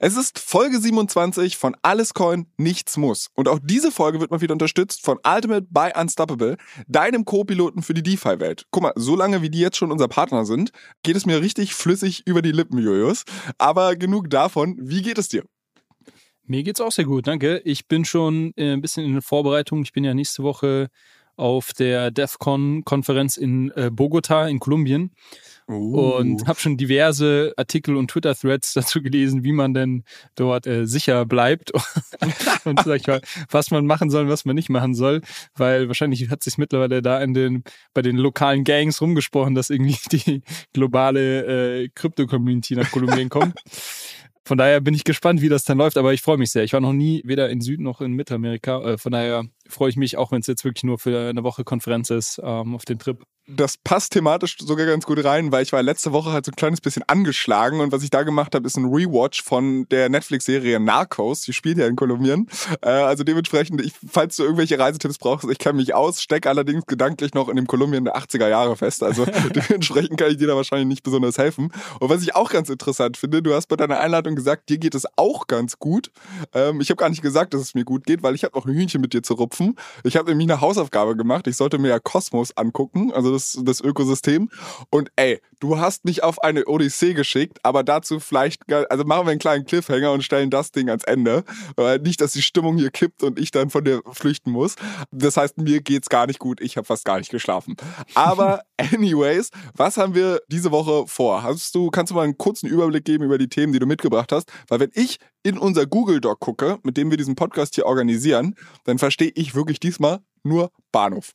Es ist Folge 27 von Alles Coin, nichts muss. Und auch diese Folge wird mal wieder unterstützt von Ultimate by Unstoppable, deinem Co-Piloten für die DeFi-Welt. Guck mal, so lange wie die jetzt schon unser Partner sind, geht es mir richtig flüssig über die Lippen, Julius. Aber genug davon. Wie geht es dir? Mir geht's auch sehr gut, danke. Ich bin schon äh, ein bisschen in der Vorbereitung. Ich bin ja nächste Woche auf der DEFCON-Konferenz in äh, Bogota in Kolumbien. Uh. Und habe schon diverse Artikel und Twitter-Threads dazu gelesen, wie man denn dort äh, sicher bleibt und sag ich mal, was man machen soll, was man nicht machen soll, weil wahrscheinlich hat sich mittlerweile da in den bei den lokalen Gangs rumgesprochen, dass irgendwie die globale äh, Krypto-Community nach Kolumbien kommt. Von daher bin ich gespannt, wie das dann läuft, aber ich freue mich sehr. Ich war noch nie weder in Süd- noch in Mittelamerika. Äh, von daher freue ich mich, auch wenn es jetzt wirklich nur für eine Woche Konferenz ist, ähm, auf den Trip das passt thematisch sogar ganz gut rein, weil ich war letzte Woche halt so ein kleines bisschen angeschlagen und was ich da gemacht habe, ist ein Rewatch von der Netflix-Serie Narcos. Die spielt ja in Kolumbien. Äh, also dementsprechend, ich, falls du irgendwelche Reisetipps brauchst, ich kenne mich aus, stecke allerdings gedanklich noch in dem Kolumbien der 80er Jahre fest. Also dementsprechend kann ich dir da wahrscheinlich nicht besonders helfen. Und was ich auch ganz interessant finde, du hast bei deiner Einladung gesagt, dir geht es auch ganz gut. Ähm, ich habe gar nicht gesagt, dass es mir gut geht, weil ich habe noch ein Hühnchen mit dir zu rupfen. Ich habe nämlich eine Hausaufgabe gemacht. Ich sollte mir ja Kosmos angucken. Also das, das Ökosystem. Und ey, du hast mich auf eine Odyssee geschickt, aber dazu vielleicht, also machen wir einen kleinen Cliffhanger und stellen das Ding ans Ende. Weil nicht, dass die Stimmung hier kippt und ich dann von dir flüchten muss. Das heißt, mir geht's gar nicht gut. Ich habe fast gar nicht geschlafen. Aber anyways, was haben wir diese Woche vor? Hast du, kannst du mal einen kurzen Überblick geben über die Themen, die du mitgebracht hast? Weil wenn ich in unser Google Doc gucke, mit dem wir diesen Podcast hier organisieren, dann verstehe ich wirklich diesmal nur Bahnhof.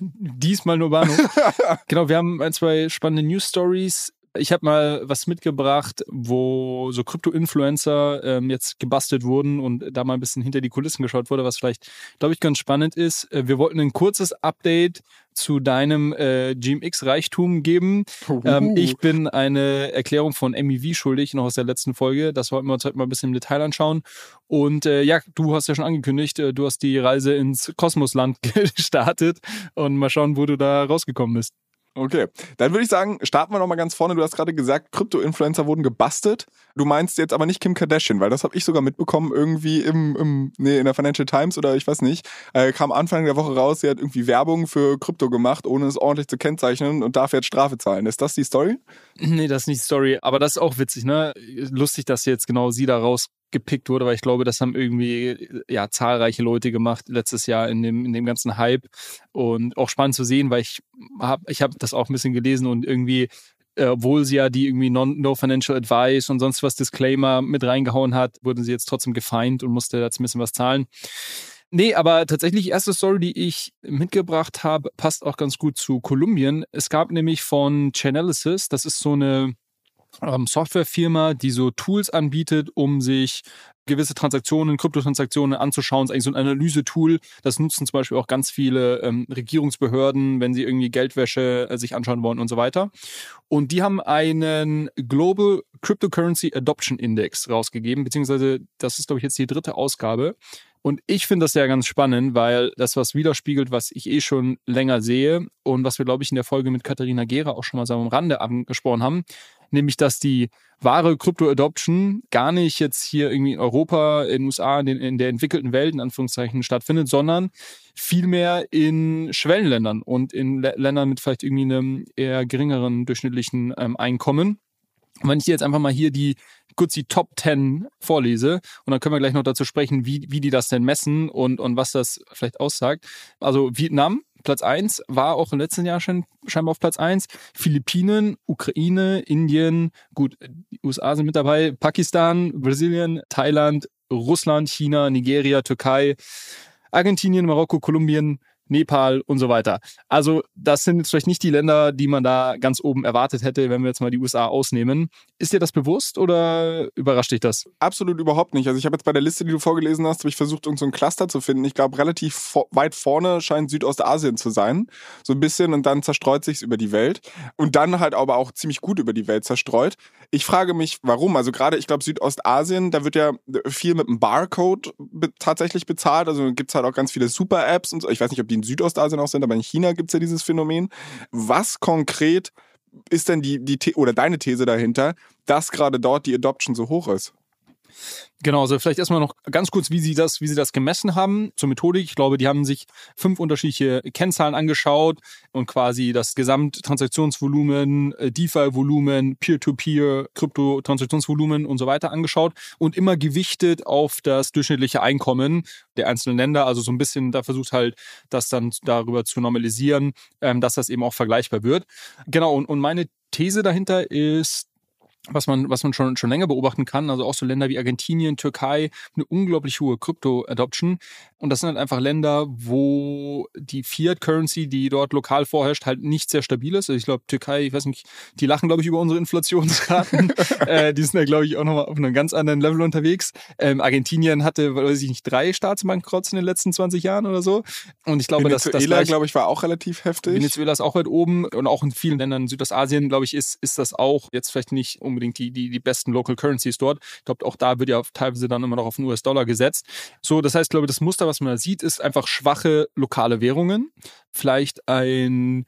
Diesmal nur Bahnhof. genau, wir haben ein, zwei spannende News Stories. Ich habe mal was mitgebracht, wo so Krypto-Influencer ähm, jetzt gebastelt wurden und da mal ein bisschen hinter die Kulissen geschaut wurde, was vielleicht, glaube ich, ganz spannend ist. Äh, wir wollten ein kurzes Update zu deinem äh, GMX-Reichtum geben. Ähm, ich bin eine Erklärung von MEV schuldig, noch aus der letzten Folge. Das wollten wir uns heute mal ein bisschen im Detail anschauen. Und äh, ja, du hast ja schon angekündigt, äh, du hast die Reise ins Kosmosland gestartet und mal schauen, wo du da rausgekommen bist. Okay, dann würde ich sagen, starten wir nochmal ganz vorne. Du hast gerade gesagt, Krypto-Influencer wurden gebastelt. Du meinst jetzt aber nicht Kim Kardashian, weil das habe ich sogar mitbekommen, irgendwie im, im, nee, in der Financial Times oder ich weiß nicht, äh, kam Anfang der Woche raus, sie hat irgendwie Werbung für Krypto gemacht, ohne es ordentlich zu kennzeichnen und darf jetzt Strafe zahlen. Ist das die Story? Nee, das ist nicht die Story, aber das ist auch witzig, ne? Lustig, dass jetzt genau sie da raus gepickt wurde, weil ich glaube, das haben irgendwie ja zahlreiche Leute gemacht letztes Jahr in dem in dem ganzen Hype und auch spannend zu sehen, weil ich habe ich habe das auch ein bisschen gelesen und irgendwie äh, obwohl sie ja die irgendwie non, No Financial Advice und sonst was Disclaimer mit reingehauen hat, wurden sie jetzt trotzdem gefeind und musste jetzt ein bisschen was zahlen. Nee, aber tatsächlich erste Story, die ich mitgebracht habe, passt auch ganz gut zu Kolumbien. Es gab nämlich von Chainalysis, das ist so eine ähm, Softwarefirma, die so Tools anbietet, um sich gewisse Transaktionen, Kryptotransaktionen anzuschauen. Das ist eigentlich so ein Analysetool. Das nutzen zum Beispiel auch ganz viele ähm, Regierungsbehörden, wenn sie irgendwie Geldwäsche äh, sich anschauen wollen und so weiter. Und die haben einen Global Cryptocurrency Adoption Index rausgegeben, beziehungsweise das ist, glaube ich, jetzt die dritte Ausgabe. Und ich finde das ja ganz spannend, weil das was widerspiegelt, was ich eh schon länger sehe und was wir, glaube ich, in der Folge mit Katharina Gera auch schon mal so am Rande angesprochen haben, nämlich dass die wahre Krypto-Adoption gar nicht jetzt hier irgendwie in Europa, in den USA, in, den, in der entwickelten Welt in Anführungszeichen stattfindet, sondern vielmehr in Schwellenländern und in Ländern mit vielleicht irgendwie einem eher geringeren durchschnittlichen ähm, Einkommen. Und wenn ich dir jetzt einfach mal hier die kurz die Top 10 vorlese und dann können wir gleich noch dazu sprechen, wie, wie die das denn messen und, und was das vielleicht aussagt. Also Vietnam, Platz 1, war auch im letzten Jahr schon scheinbar auf Platz 1. Philippinen, Ukraine, Indien, gut, die USA sind mit dabei, Pakistan, Brasilien, Thailand, Russland, China, Nigeria, Türkei, Argentinien, Marokko, Kolumbien, Nepal und so weiter. Also das sind jetzt vielleicht nicht die Länder, die man da ganz oben erwartet hätte, wenn wir jetzt mal die USA ausnehmen. Ist dir das bewusst oder überrascht dich das? Absolut überhaupt nicht. Also ich habe jetzt bei der Liste, die du vorgelesen hast, habe ich versucht, irgendein so Cluster zu finden. Ich glaube, relativ weit vorne scheint Südostasien zu sein. So ein bisschen und dann zerstreut sich über die Welt. Und dann halt aber auch ziemlich gut über die Welt zerstreut. Ich frage mich, warum? Also gerade, ich glaube, Südostasien, da wird ja viel mit einem Barcode be tatsächlich bezahlt. Also gibt es halt auch ganz viele Super-Apps und so. Ich weiß nicht, ob die in Südostasien auch sind, aber in China gibt es ja dieses Phänomen. Was konkret ist denn die, die oder deine These dahinter, dass gerade dort die Adoption so hoch ist? Genau, also vielleicht erstmal noch ganz kurz, wie sie das, wie sie das gemessen haben zur Methodik. Ich glaube, die haben sich fünf unterschiedliche Kennzahlen angeschaut und quasi das Gesamttransaktionsvolumen, äh, DeFi-Volumen, Peer-to-Peer, Krypto-Transaktionsvolumen und so weiter angeschaut und immer gewichtet auf das durchschnittliche Einkommen der einzelnen Länder. Also so ein bisschen da versucht halt, das dann darüber zu normalisieren, ähm, dass das eben auch vergleichbar wird. Genau, und, und meine These dahinter ist, was man, was man schon, schon länger beobachten kann, also auch so Länder wie Argentinien, Türkei, eine unglaublich hohe Krypto-Adoption. Und das sind halt einfach Länder, wo die Fiat-Currency, die dort lokal vorherrscht, halt nicht sehr stabil ist. Also ich glaube, Türkei, ich weiß nicht, die lachen, glaube ich, über unsere Inflationsraten. äh, die sind ja, glaube ich, auch nochmal auf einem ganz anderen Level unterwegs. Ähm, Argentinien hatte, weiß ich nicht, drei Staatsbankrotts in den letzten 20 Jahren oder so. Und ich glaube, Venezuela, dass das glaube ich, war auch relativ heftig. Venezuela ist auch weit oben und auch in vielen Ländern in Südostasien, glaube ich, ist, ist das auch jetzt vielleicht nicht um unbedingt die, die, die besten Local Currencies dort. Ich glaube, auch da wird ja teilweise dann immer noch auf den US-Dollar gesetzt. So, das heißt, glaube ich, das Muster, was man da sieht, ist einfach schwache lokale Währungen. Vielleicht ein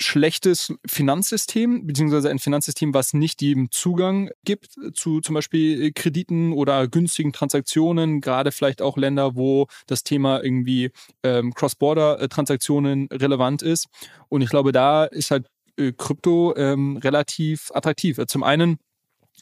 schlechtes Finanzsystem, beziehungsweise ein Finanzsystem, was nicht jedem Zugang gibt zu zum Beispiel Krediten oder günstigen Transaktionen, gerade vielleicht auch Länder, wo das Thema irgendwie ähm, Cross-Border-Transaktionen relevant ist. Und ich glaube, da ist halt äh, Krypto ähm, relativ attraktiv. Zum einen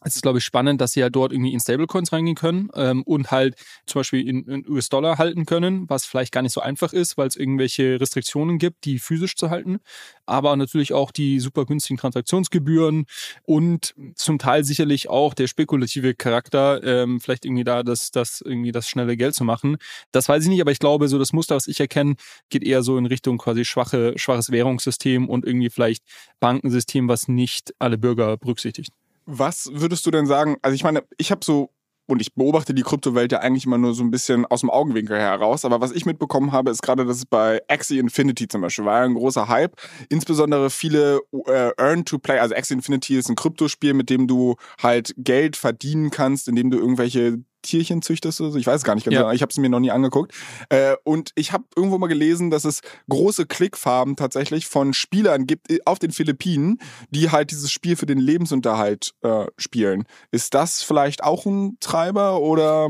es ist, glaube ich, spannend, dass sie halt dort irgendwie in Stablecoins reingehen können ähm, und halt zum Beispiel in, in US-Dollar halten können, was vielleicht gar nicht so einfach ist, weil es irgendwelche Restriktionen gibt, die physisch zu halten. Aber natürlich auch die super günstigen Transaktionsgebühren und zum Teil sicherlich auch der spekulative Charakter, ähm, vielleicht irgendwie da das, das irgendwie das schnelle Geld zu machen. Das weiß ich nicht, aber ich glaube, so das Muster, was ich erkenne, geht eher so in Richtung quasi schwache, schwaches Währungssystem und irgendwie vielleicht Bankensystem, was nicht alle Bürger berücksichtigt. Was würdest du denn sagen? Also ich meine, ich habe so und ich beobachte die Kryptowelt ja eigentlich immer nur so ein bisschen aus dem Augenwinkel heraus. Aber was ich mitbekommen habe, ist gerade, dass es bei Axie Infinity zum Beispiel war ein großer Hype. Insbesondere viele äh, Earn-to-Play, also Axie Infinity ist ein Kryptospiel, mit dem du halt Geld verdienen kannst, indem du irgendwelche Tierchen züchtest oder so. Ich weiß gar nicht ganz ja. genau. Ich habe es mir noch nie angeguckt. Äh, und ich habe irgendwo mal gelesen, dass es große Klickfarben tatsächlich von Spielern gibt äh, auf den Philippinen, die halt dieses Spiel für den Lebensunterhalt äh, spielen. Ist das vielleicht auch ein Treiber oder?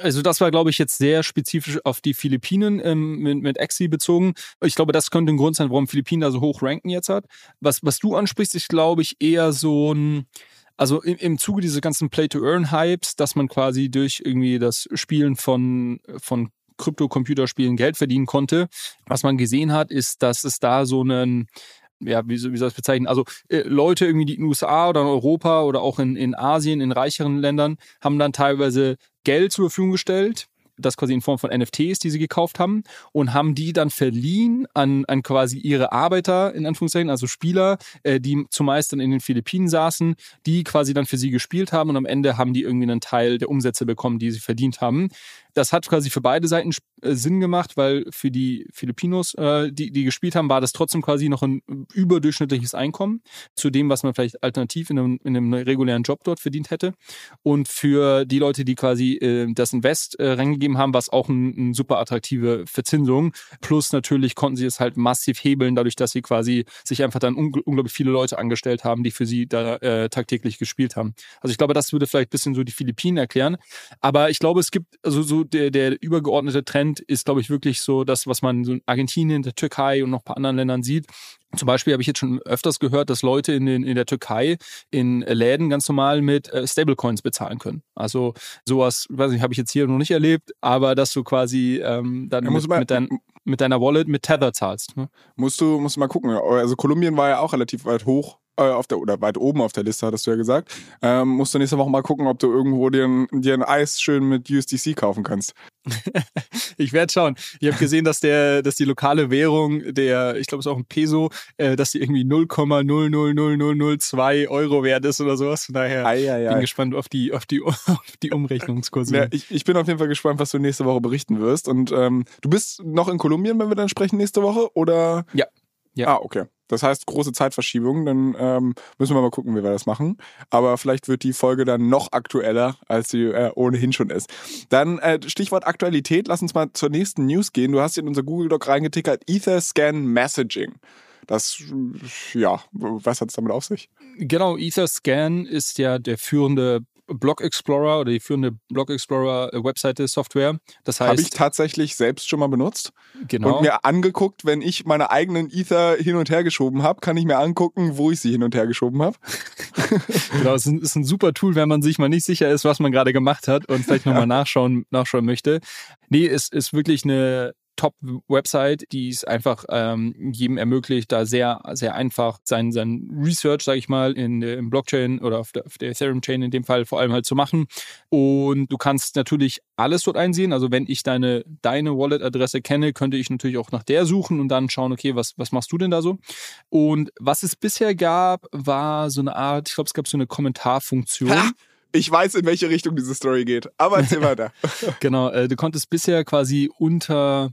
Also das war, glaube ich, jetzt sehr spezifisch auf die Philippinen ähm, mit, mit Axie bezogen. Ich glaube, das könnte ein Grund sein, warum Philippinen da so hoch ranken jetzt hat. Was, was du ansprichst, ist, glaube ich, eher so ein also im, im Zuge dieser ganzen Play-to-Earn-Hypes, dass man quasi durch irgendwie das Spielen von, von Krypto-Computerspielen Geld verdienen konnte. Was man gesehen hat, ist, dass es da so einen ja, wie, wie soll ich das bezeichnen? Also äh, Leute irgendwie, die in den USA oder in Europa oder auch in, in Asien, in reicheren Ländern, haben dann teilweise Geld zur Verfügung gestellt, das quasi in Form von NFTs, die sie gekauft haben, und haben die dann verliehen an, an quasi ihre Arbeiter, in Anführungszeichen, also Spieler, äh, die zumeist dann in den Philippinen saßen, die quasi dann für sie gespielt haben und am Ende haben die irgendwie einen Teil der Umsätze bekommen, die sie verdient haben. Das hat quasi für beide Seiten äh, Sinn gemacht, weil für die Filipinos, äh, die, die gespielt haben, war das trotzdem quasi noch ein überdurchschnittliches Einkommen zu dem, was man vielleicht alternativ in einem, in einem regulären Job dort verdient hätte. Und für die Leute, die quasi äh, das Invest äh, reingegeben haben, war es auch eine ein super attraktive Verzinsung. Plus natürlich konnten sie es halt massiv hebeln, dadurch, dass sie quasi sich einfach dann ungl unglaublich viele Leute angestellt haben, die für sie da äh, tagtäglich gespielt haben. Also ich glaube, das würde vielleicht ein bisschen so die Philippinen erklären. Aber ich glaube, es gibt also so der, der übergeordnete Trend ist, glaube ich, wirklich so das, was man so in Argentinien, der Türkei und noch ein paar anderen Ländern sieht. Zum Beispiel habe ich jetzt schon öfters gehört, dass Leute in, den, in der Türkei in Läden ganz normal mit äh, Stablecoins bezahlen können. Also sowas, weiß nicht, habe ich jetzt hier noch nicht erlebt, aber dass du quasi ähm, dann ja, mit, mal, mit, dein, mit, deiner Wallet mit Tether zahlst. Ne? Musst du musst du mal gucken. Also Kolumbien war ja auch relativ weit hoch äh, auf der, oder weit oben auf der Liste, hattest du ja gesagt. Ähm, musst du nächste Woche mal gucken, ob du irgendwo dir ein, dir ein Eis schön mit USDC kaufen kannst. ich werde schauen. Ich habe gesehen, dass der, dass die lokale Währung, der, ich glaube, es ist auch ein Peso, äh, dass die irgendwie 0,000002 Euro wert ist oder sowas. Von daher ei, ei, ei. bin gespannt auf die, auf die, auf die Umrechnungskurse. Ja, ich, ich bin auf jeden Fall gespannt, was du nächste Woche berichten wirst. Und ähm, du bist noch in Kolumbien, wenn wir dann sprechen nächste Woche, oder? Ja. ja. Ah, okay. Das heißt, große Zeitverschiebung, dann ähm, müssen wir mal gucken, wie wir das machen. Aber vielleicht wird die Folge dann noch aktueller, als sie äh, ohnehin schon ist. Dann äh, Stichwort Aktualität, lass uns mal zur nächsten News gehen. Du hast in unser Google Doc reingetickert, Etherscan Messaging. Das, ja, was hat es damit auf sich? Genau, Etherscan ist ja der führende Block Explorer oder die führende Block Explorer äh, Webseite Software. Das heißt, habe ich tatsächlich selbst schon mal benutzt. Genau. Und mir angeguckt, wenn ich meine eigenen Ether hin und her geschoben habe, kann ich mir angucken, wo ich sie hin und her geschoben habe. genau, es ist, ein, ist ein super Tool, wenn man sich mal nicht sicher ist, was man gerade gemacht hat und vielleicht nochmal nachschauen, nachschauen möchte. Nee, es ist wirklich eine Top-Website, die es einfach ähm, jedem ermöglicht, da sehr, sehr einfach sein, sein Research, sage ich mal, in der Blockchain oder auf der, auf der Ethereum-Chain in dem Fall vor allem halt zu machen. Und du kannst natürlich alles dort einsehen. Also wenn ich deine, deine Wallet-Adresse kenne, könnte ich natürlich auch nach der suchen und dann schauen, okay, was, was machst du denn da so? Und was es bisher gab, war so eine Art, ich glaube, es gab so eine Kommentarfunktion. Ha! Ich weiß, in welche Richtung diese Story geht, aber erzähl weiter. genau, äh, du konntest bisher quasi unter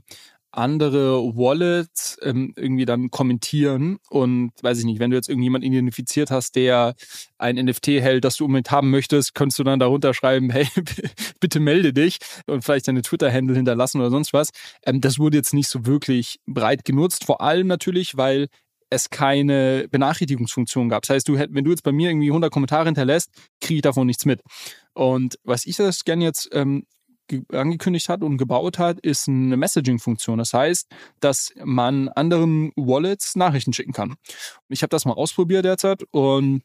andere Wallets ähm, irgendwie dann kommentieren und weiß ich nicht, wenn du jetzt irgendjemand identifiziert hast, der ein NFT hält, das du unbedingt haben möchtest, könntest du dann darunter schreiben, hey, bitte melde dich und vielleicht deine Twitter-Handle hinterlassen oder sonst was. Ähm, das wurde jetzt nicht so wirklich breit genutzt, vor allem natürlich, weil es keine Benachrichtigungsfunktion gab. Das heißt, du hätt, wenn du jetzt bei mir irgendwie 100 Kommentare hinterlässt, kriege ich davon nichts mit. Und was ich das gerne jetzt ähm, angekündigt hat und gebaut hat, ist eine Messaging-Funktion. Das heißt, dass man anderen Wallets Nachrichten schicken kann. Ich habe das mal ausprobiert derzeit und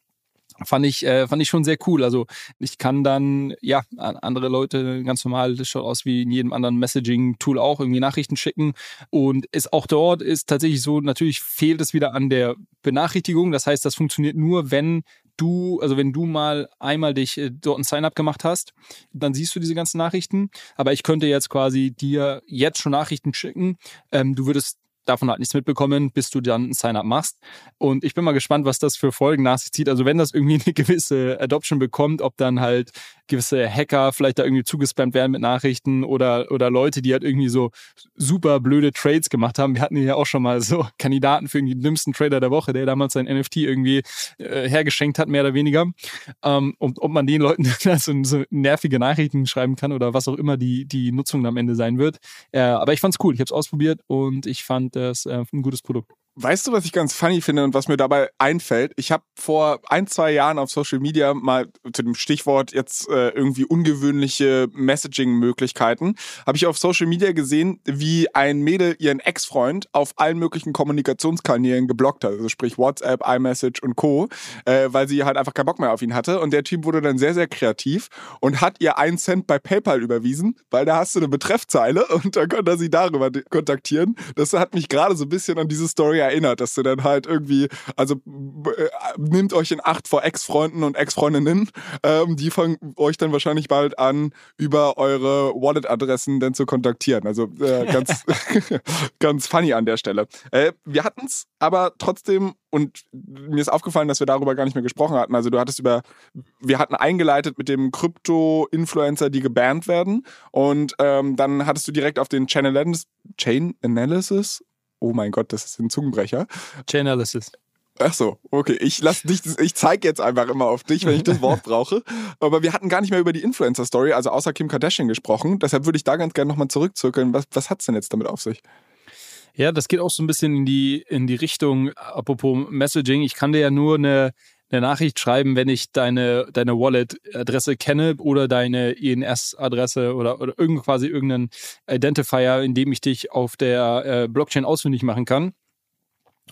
fand ich äh, fand ich schon sehr cool. Also ich kann dann ja an andere Leute ganz normal, das schaut aus wie in jedem anderen Messaging-Tool auch irgendwie Nachrichten schicken und es auch dort ist tatsächlich so. Natürlich fehlt es wieder an der Benachrichtigung. Das heißt, das funktioniert nur, wenn du, also wenn du mal einmal dich äh, dort ein Sign-up gemacht hast, dann siehst du diese ganzen Nachrichten. Aber ich könnte jetzt quasi dir jetzt schon Nachrichten schicken. Ähm, du würdest davon halt nichts mitbekommen, bis du dann ein Sign-up machst. Und ich bin mal gespannt, was das für Folgen nach sich zieht. Also wenn das irgendwie eine gewisse Adoption bekommt, ob dann halt gewisse Hacker vielleicht da irgendwie zugespammt werden mit Nachrichten oder, oder Leute, die halt irgendwie so super blöde Trades gemacht haben. Wir hatten ja auch schon mal so Kandidaten für irgendwie den dümmsten Trader der Woche, der damals sein NFT irgendwie äh, hergeschenkt hat, mehr oder weniger. Ähm, und ob man den Leuten so, so nervige Nachrichten schreiben kann oder was auch immer die, die Nutzung am Ende sein wird. Äh, aber ich fand's cool. Ich habe es ausprobiert und ich fand das äh, ein gutes Produkt. Weißt du, was ich ganz funny finde und was mir dabei einfällt? Ich habe vor ein, zwei Jahren auf Social Media mal zu dem Stichwort jetzt äh, irgendwie ungewöhnliche Messaging-Möglichkeiten, habe ich auf Social Media gesehen, wie ein Mädel ihren Ex-Freund auf allen möglichen Kommunikationskanälen geblockt hat. Also sprich WhatsApp, iMessage und Co., äh, weil sie halt einfach keinen Bock mehr auf ihn hatte. Und der Typ wurde dann sehr, sehr kreativ und hat ihr einen Cent bei PayPal überwiesen, weil da hast du eine Betreffzeile und dann konnte er sie darüber kontaktieren. Das hat mich gerade so ein bisschen an diese Story erinnert, dass du dann halt irgendwie, also äh, nimmt euch in Acht vor Ex-Freunden und Ex-Freundinnen, ähm, die fangen euch dann wahrscheinlich bald an, über eure Wallet-Adressen dann zu kontaktieren. Also äh, ganz, ganz funny an der Stelle. Äh, wir hatten es aber trotzdem und mir ist aufgefallen, dass wir darüber gar nicht mehr gesprochen hatten. Also du hattest über, wir hatten eingeleitet mit dem Krypto-Influencer, die gebannt werden und ähm, dann hattest du direkt auf den Chain Analysis oh mein Gott, das ist ein Zungenbrecher. Chainalysis. Ach so, okay. Ich lass dich, ich zeige jetzt einfach immer auf dich, wenn ich das Wort brauche. Aber wir hatten gar nicht mehr über die Influencer-Story, also außer Kim Kardashian gesprochen. Deshalb würde ich da ganz gerne nochmal zurückzirkeln. Was, was hat's denn jetzt damit auf sich? Ja, das geht auch so ein bisschen in die, in die Richtung, apropos Messaging. Ich kann dir ja nur eine, eine Nachricht schreiben, wenn ich deine, deine Wallet-Adresse kenne oder deine INS-Adresse oder, oder irgend, quasi irgendeinen Identifier, in dem ich dich auf der äh, Blockchain ausfindig machen kann.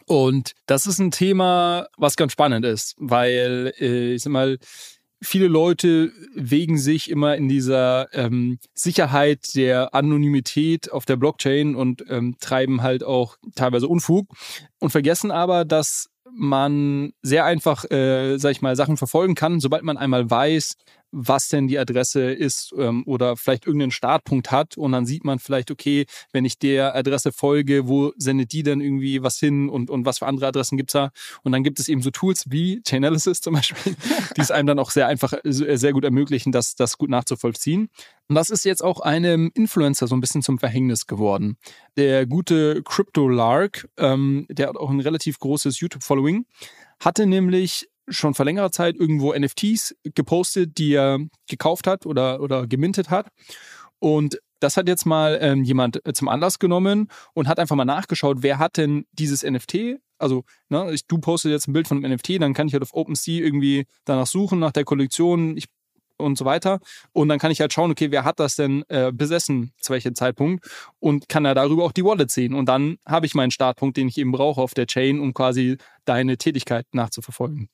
Und das ist ein Thema, was ganz spannend ist, weil äh, ich sag mal, viele Leute wegen sich immer in dieser ähm, Sicherheit der Anonymität auf der Blockchain und ähm, treiben halt auch teilweise Unfug und vergessen aber, dass man sehr einfach, äh, sag ich mal, Sachen verfolgen kann, sobald man einmal weiß, was denn die Adresse ist ähm, oder vielleicht irgendeinen Startpunkt hat und dann sieht man vielleicht, okay, wenn ich der Adresse folge, wo sendet die denn irgendwie was hin und, und was für andere Adressen gibt's da? Und dann gibt es eben so Tools wie Chainalysis zum Beispiel, die es einem dann auch sehr einfach, äh, sehr gut ermöglichen, das, das gut nachzuvollziehen. Und das ist jetzt auch einem Influencer so ein bisschen zum Verhängnis geworden. Der gute Crypto Lark, ähm, der hat auch ein relativ großes YouTube-Following, hatte nämlich schon vor längerer Zeit irgendwo NFTs gepostet, die er gekauft hat oder, oder gemintet hat. Und das hat jetzt mal ähm, jemand zum Anlass genommen und hat einfach mal nachgeschaut, wer hat denn dieses NFT? Also, ne, ich, du postest jetzt ein Bild von einem NFT, dann kann ich halt auf OpenSea irgendwie danach suchen, nach der Kollektion. Ich und so weiter. Und dann kann ich halt schauen, okay, wer hat das denn äh, besessen, zu welchem Zeitpunkt und kann da darüber auch die Wallet sehen. Und dann habe ich meinen Startpunkt, den ich eben brauche auf der Chain, um quasi deine Tätigkeit nachzuverfolgen.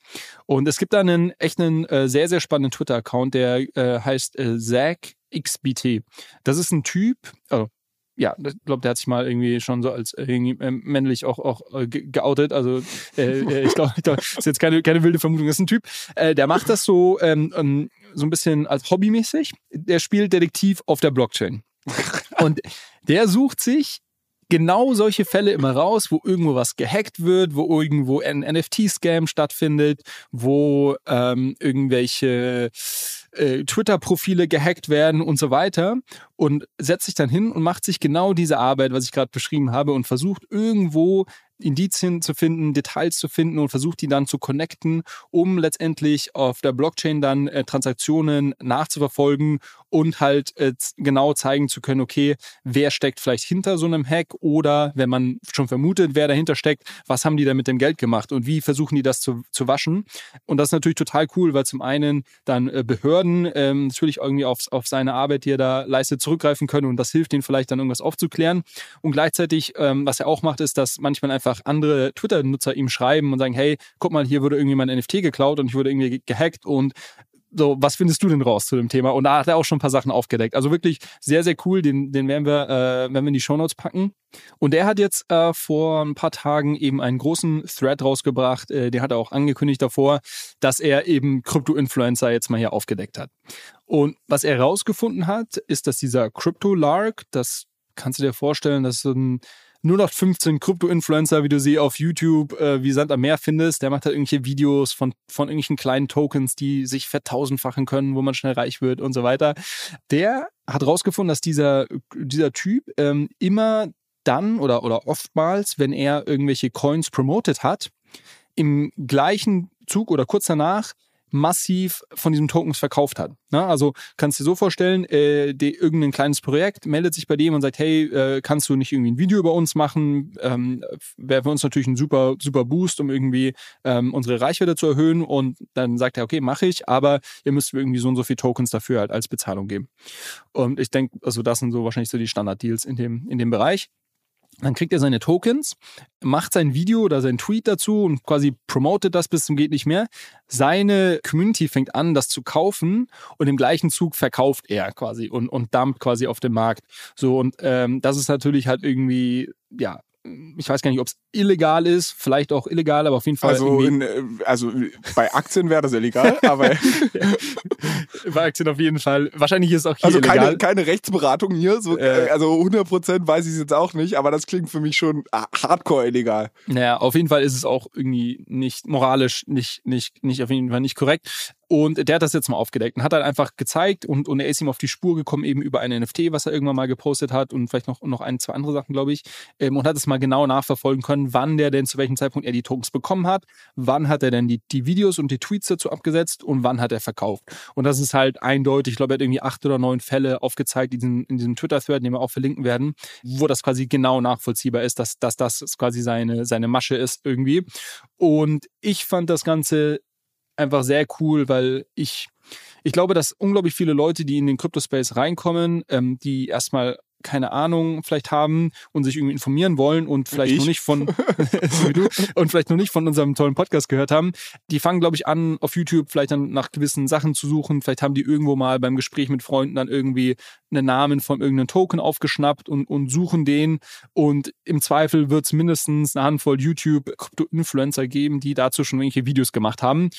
Und es gibt da einen echt einen äh, sehr, sehr spannenden Twitter-Account, der äh, heißt äh, Zach XBT. Das ist ein Typ, oh, ja, ich glaube, der hat sich mal irgendwie schon so als äh, männlich auch, auch äh, geoutet. Also äh, äh ich glaube, das ist jetzt keine, keine wilde Vermutung, das ist ein Typ. Äh, der macht das so, ähm, ähm, so ein bisschen als hobbymäßig. Der spielt Detektiv auf der Blockchain. Und der sucht sich genau solche Fälle immer raus, wo irgendwo was gehackt wird, wo irgendwo ein NFT-Scam stattfindet, wo ähm, irgendwelche äh, Twitter-Profile gehackt werden und so weiter und setzt sich dann hin und macht sich genau diese Arbeit, was ich gerade beschrieben habe und versucht irgendwo Indizien zu finden, Details zu finden und versucht die dann zu connecten, um letztendlich auf der Blockchain dann äh, Transaktionen nachzuverfolgen und halt äh, genau zeigen zu können, okay, wer steckt vielleicht hinter so einem Hack oder wenn man schon vermutet, wer dahinter steckt, was haben die da mit dem Geld gemacht und wie versuchen die das zu, zu waschen. Und das ist natürlich total cool, weil zum einen dann äh, Behörden ähm, natürlich irgendwie auf, auf seine Arbeit, die er da leistet, zurückgreifen können und das hilft ihnen vielleicht dann irgendwas aufzuklären. Und gleichzeitig, ähm, was er auch macht, ist, dass manchmal einfach andere Twitter-Nutzer ihm schreiben und sagen, hey, guck mal, hier wurde irgendwie mein NFT geklaut und ich wurde irgendwie gehackt und so, was findest du denn raus zu dem Thema? Und da hat er auch schon ein paar Sachen aufgedeckt. Also wirklich sehr, sehr cool. Den, den werden wir, äh, werden wir in die Shownotes packen. Und er hat jetzt äh, vor ein paar Tagen eben einen großen Thread rausgebracht. Äh, den hat er auch angekündigt davor, dass er eben Krypto-Influencer jetzt mal hier aufgedeckt hat. Und was er rausgefunden hat, ist, dass dieser Crypto-Lark, das kannst du dir vorstellen, das ist so ein nur noch 15 Krypto-Influencer, wie du sie auf YouTube äh, wie Sand am Meer findest. Der macht halt irgendwelche Videos von, von irgendwelchen kleinen Tokens, die sich vertausendfachen können, wo man schnell reich wird und so weiter. Der hat rausgefunden, dass dieser, dieser Typ ähm, immer dann oder, oder oftmals, wenn er irgendwelche Coins promoted hat, im gleichen Zug oder kurz danach massiv von diesen Tokens verkauft hat. Na, ne? also kannst du dir so vorstellen, äh, die, irgendein kleines Projekt meldet sich bei dem und sagt, hey, äh, kannst du nicht irgendwie ein Video über uns machen? Ähm, Wäre für uns natürlich ein super, super Boost, um irgendwie ähm, unsere Reichweite zu erhöhen. Und dann sagt er, okay, mache ich, aber ihr müsst irgendwie so und so viele Tokens dafür halt als Bezahlung geben. Und ich denke, also das sind so wahrscheinlich so die Standard-Deals in dem, in dem Bereich. Dann kriegt er seine Tokens, macht sein Video oder sein Tweet dazu und quasi promotet das bis zum geht nicht mehr. Seine Community fängt an, das zu kaufen und im gleichen Zug verkauft er quasi und, und dumpt quasi auf den Markt. So und ähm, das ist natürlich halt irgendwie ja ich weiß gar nicht, ob es illegal ist, vielleicht auch illegal, aber auf jeden Fall. Also, in, äh, also bei Aktien wäre das illegal, aber. bei Aktien auf jeden Fall. Wahrscheinlich ist es auch hier also illegal. Also keine, keine Rechtsberatung hier, so, äh, also 100% weiß ich es jetzt auch nicht, aber das klingt für mich schon hardcore illegal. Naja, auf jeden Fall ist es auch irgendwie nicht moralisch, nicht, nicht, nicht auf jeden Fall nicht korrekt. Und der hat das jetzt mal aufgedeckt und hat dann einfach gezeigt und, und er ist ihm auf die Spur gekommen, eben über ein NFT, was er irgendwann mal gepostet hat und vielleicht noch, noch ein, zwei andere Sachen, glaube ich. Ähm, und hat es mal genau nachverfolgen können, wann der denn zu welchem Zeitpunkt er die Tokens bekommen hat, wann hat er denn die, die Videos und die Tweets dazu abgesetzt und wann hat er verkauft. Und das ist halt eindeutig, ich glaube, er hat irgendwie acht oder neun Fälle aufgezeigt in in diesem Twitter-Thread, den wir auch verlinken werden, wo das quasi genau nachvollziehbar ist, dass, dass das quasi seine, seine Masche ist irgendwie. Und ich fand das Ganze einfach sehr cool, weil ich, ich glaube, dass unglaublich viele Leute, die in den Crypto-Space reinkommen, ähm, die erstmal keine Ahnung vielleicht haben und sich irgendwie informieren wollen und vielleicht ich? noch nicht von du, und vielleicht noch nicht von unserem tollen Podcast gehört haben, die fangen glaube ich an auf YouTube vielleicht dann nach gewissen Sachen zu suchen, vielleicht haben die irgendwo mal beim Gespräch mit Freunden dann irgendwie einen Namen von irgendeinem Token aufgeschnappt und, und suchen den. Und im Zweifel wird es mindestens eine Handvoll YouTube-Krypto-Influencer geben, die dazu schon irgendwelche Videos gemacht haben.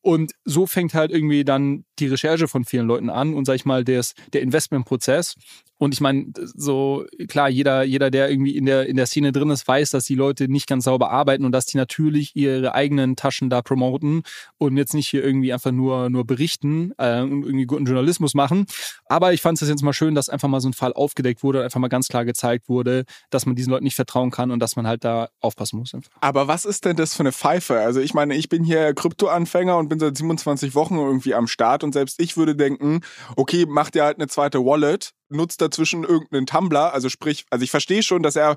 Und so fängt halt irgendwie dann die Recherche von vielen Leuten an und sag ich mal, des, der Investmentprozess. Und ich meine, so klar, jeder, jeder, der irgendwie in der, in der Szene drin ist, weiß, dass die Leute nicht ganz sauber arbeiten und dass die natürlich ihre eigenen Taschen da promoten und jetzt nicht hier irgendwie einfach nur, nur berichten äh, und irgendwie guten Journalismus machen. Aber ich fand es jetzt mal schön, dass einfach mal so ein Fall aufgedeckt wurde und einfach mal ganz klar gezeigt wurde, dass man diesen Leuten nicht vertrauen kann und dass man halt da aufpassen muss. Einfach. Aber was ist denn das für eine Pfeife? Also ich meine, ich bin hier Kryptoanfänger und bin seit 27 Wochen irgendwie am Start und selbst ich würde denken, okay, macht ihr halt eine zweite Wallet nutzt dazwischen irgendeinen Tumblr, also sprich, also ich verstehe schon, dass er,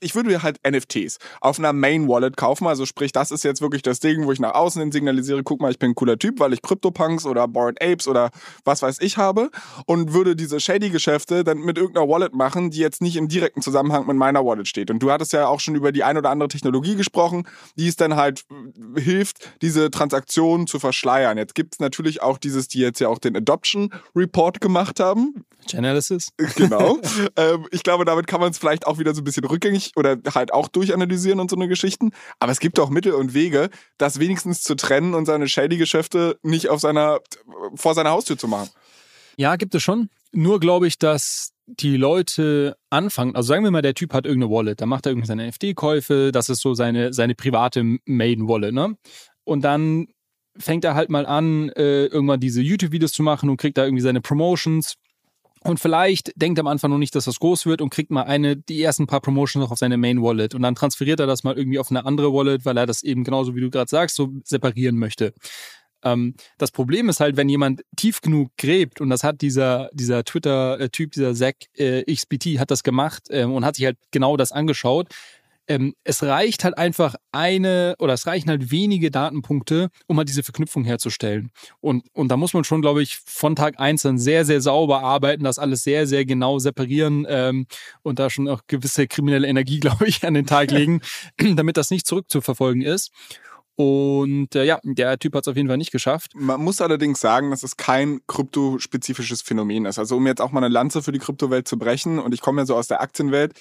ich würde halt NFTs auf einer Main Wallet kaufen, also sprich, das ist jetzt wirklich das Ding, wo ich nach außen hin signalisiere, guck mal, ich bin ein cooler Typ, weil ich CryptoPunks oder Bored Apes oder was weiß ich habe und würde diese shady Geschäfte dann mit irgendeiner Wallet machen, die jetzt nicht im direkten Zusammenhang mit meiner Wallet steht. Und du hattest ja auch schon über die ein oder andere Technologie gesprochen, die es dann halt äh, hilft, diese Transaktionen zu verschleiern. Jetzt gibt es natürlich auch dieses, die jetzt ja auch den Adoption Report gemacht haben. Chainalysis. Genau. ähm, ich glaube, damit kann man es vielleicht auch wieder so ein bisschen rückgängig oder halt auch durchanalysieren und so eine Geschichten. Aber es gibt auch Mittel und Wege, das wenigstens zu trennen und seine Shady-Geschäfte nicht auf seiner, vor seiner Haustür zu machen. Ja, gibt es schon. Nur glaube ich, dass die Leute anfangen, also sagen wir mal, der Typ hat irgendeine Wallet, da macht er irgendwie seine NFT-Käufe, das ist so seine, seine private Maiden-Wallet, ne? Und dann fängt er halt mal an, äh, irgendwann diese YouTube-Videos zu machen und kriegt da irgendwie seine Promotions und vielleicht denkt er am Anfang noch nicht, dass das groß wird und kriegt mal eine, die ersten paar Promotions noch auf seine Main Wallet und dann transferiert er das mal irgendwie auf eine andere Wallet, weil er das eben genauso wie du gerade sagst, so separieren möchte. Ähm, das Problem ist halt, wenn jemand tief genug gräbt und das hat dieser, dieser Twitter-Typ, dieser Zack äh, XBT hat das gemacht äh, und hat sich halt genau das angeschaut, ähm, es reicht halt einfach eine oder es reichen halt wenige Datenpunkte, um halt diese Verknüpfung herzustellen. Und, und da muss man schon, glaube ich, von Tag eins dann sehr, sehr sauber arbeiten, das alles sehr, sehr genau separieren ähm, und da schon auch gewisse kriminelle Energie, glaube ich, an den Tag legen, damit das nicht zurückzuverfolgen ist. Und äh, ja, der Typ hat es auf jeden Fall nicht geschafft. Man muss allerdings sagen, dass es kein kryptospezifisches Phänomen ist. Also um jetzt auch mal eine Lanze für die Kryptowelt zu brechen, und ich komme ja so aus der Aktienwelt,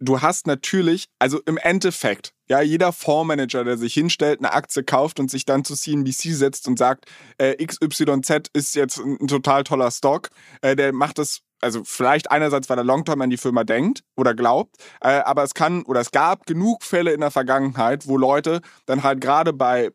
du hast natürlich, also im Endeffekt, ja, jeder Fondsmanager, der sich hinstellt, eine Aktie kauft und sich dann zu CNBC setzt und sagt, äh, XYZ ist jetzt ein, total toller Stock, äh, der macht das also vielleicht einerseits, weil er Longterm an die Firma denkt oder glaubt, äh, aber es kann oder es gab genug Fälle in der Vergangenheit, wo Leute dann halt gerade bei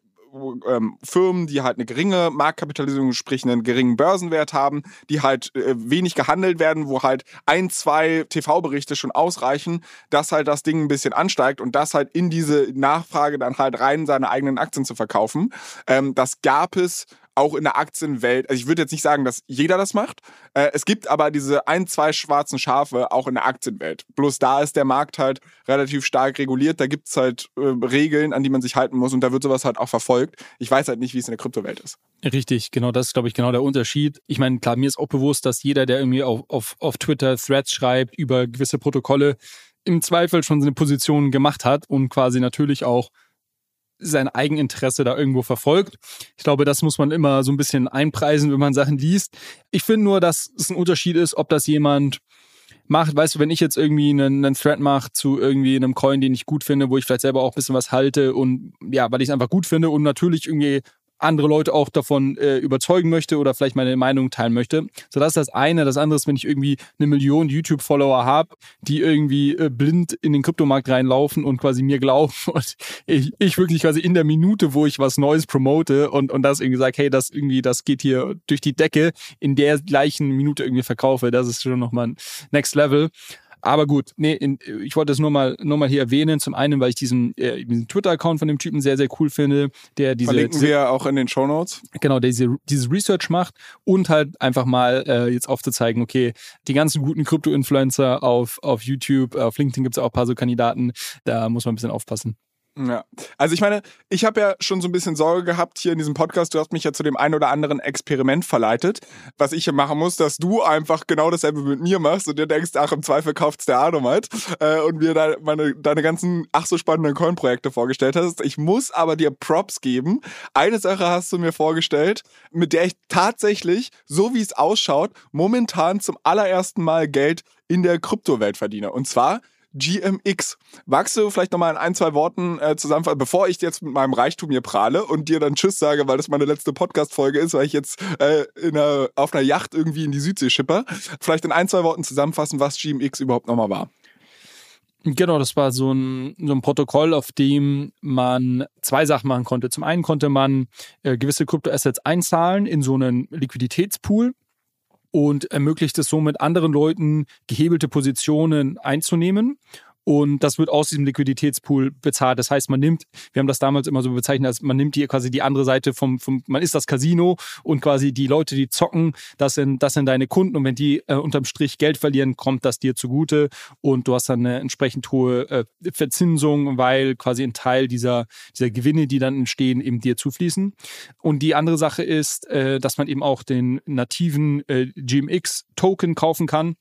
ähm, Firmen, die halt eine geringe Marktkapitalisierung, sprich einen geringen Börsenwert haben, die halt äh, wenig gehandelt werden, wo halt ein, zwei TV-Berichte schon ausreichen, dass halt das Ding ein bisschen ansteigt und das halt in diese Nachfrage dann halt rein seine eigenen Aktien zu verkaufen. Ähm, das gab es auch in der Aktienwelt, also ich würde jetzt nicht sagen, dass jeder das macht. Äh, es gibt aber diese ein, zwei schwarzen Schafe auch in der Aktienwelt. Bloß da ist der Markt halt relativ stark reguliert. Da gibt es halt äh, Regeln, an die man sich halten muss und da wird sowas halt auch verfolgt. Ich weiß halt nicht, wie es in der Kryptowelt ist. Richtig, genau das ist, glaube ich, genau der Unterschied. Ich meine, klar, mir ist auch bewusst, dass jeder, der irgendwie auf, auf, auf Twitter Threads schreibt über gewisse Protokolle, im Zweifel schon seine Position gemacht hat und quasi natürlich auch sein Eigeninteresse da irgendwo verfolgt. Ich glaube, das muss man immer so ein bisschen einpreisen, wenn man Sachen liest. Ich finde nur, dass es ein Unterschied ist, ob das jemand macht, weißt du, wenn ich jetzt irgendwie einen, einen Thread mache zu irgendwie einem Coin, den ich gut finde, wo ich vielleicht selber auch ein bisschen was halte und ja, weil ich es einfach gut finde und natürlich irgendwie andere Leute auch davon äh, überzeugen möchte oder vielleicht meine Meinung teilen möchte. So, das ist das eine. Das andere ist, wenn ich irgendwie eine Million YouTube-Follower habe, die irgendwie äh, blind in den Kryptomarkt reinlaufen und quasi mir glauben und ich, ich wirklich quasi in der Minute, wo ich was Neues promote und, und das irgendwie sage, hey, das irgendwie, das geht hier durch die Decke, in der gleichen Minute irgendwie verkaufe, das ist schon nochmal ein Next Level. Aber gut, nee, in, ich wollte es nur mal, nur mal hier erwähnen. Zum einen, weil ich diesen, äh, diesen Twitter-Account von dem Typen sehr, sehr cool finde, der diese. Verlinken diese, wir auch in den Show Notes. Genau, der diese, dieses Research macht und halt einfach mal äh, jetzt aufzuzeigen, okay, die ganzen guten Krypto-Influencer auf, auf YouTube, auf LinkedIn gibt es auch ein paar so Kandidaten, da muss man ein bisschen aufpassen. Ja, also ich meine, ich habe ja schon so ein bisschen Sorge gehabt hier in diesem Podcast. Du hast mich ja zu dem einen oder anderen Experiment verleitet, was ich hier machen muss, dass du einfach genau dasselbe mit mir machst und dir denkst, ach, im Zweifel kauft's der Adomite äh, und mir da meine, deine ganzen ach so spannenden Coin-Projekte vorgestellt hast. Ich muss aber dir Props geben. Eine Sache hast du mir vorgestellt, mit der ich tatsächlich, so wie es ausschaut, momentan zum allerersten Mal Geld in der Kryptowelt verdiene. Und zwar GMX. Magst du vielleicht nochmal in ein, zwei Worten äh, zusammenfassen, bevor ich jetzt mit meinem Reichtum hier prahle und dir dann Tschüss sage, weil das meine letzte Podcast-Folge ist, weil ich jetzt äh, in einer, auf einer Yacht irgendwie in die Südsee schipper, vielleicht in ein, zwei Worten zusammenfassen, was GMX überhaupt nochmal war. Genau, das war so ein, so ein Protokoll, auf dem man zwei Sachen machen konnte. Zum einen konnte man äh, gewisse Kryptoassets einzahlen in so einen Liquiditätspool und ermöglicht es somit anderen Leuten gehebelte Positionen einzunehmen und das wird aus diesem Liquiditätspool bezahlt. Das heißt, man nimmt, wir haben das damals immer so bezeichnet, als man nimmt die quasi die andere Seite vom, vom man ist das Casino und quasi die Leute, die zocken, das sind, das sind deine Kunden und wenn die äh, unterm Strich Geld verlieren, kommt das dir zugute und du hast dann eine entsprechend hohe äh, Verzinsung, weil quasi ein Teil dieser, dieser Gewinne, die dann entstehen, eben dir zufließen. Und die andere Sache ist, äh, dass man eben auch den nativen äh, GMX-Token kaufen kann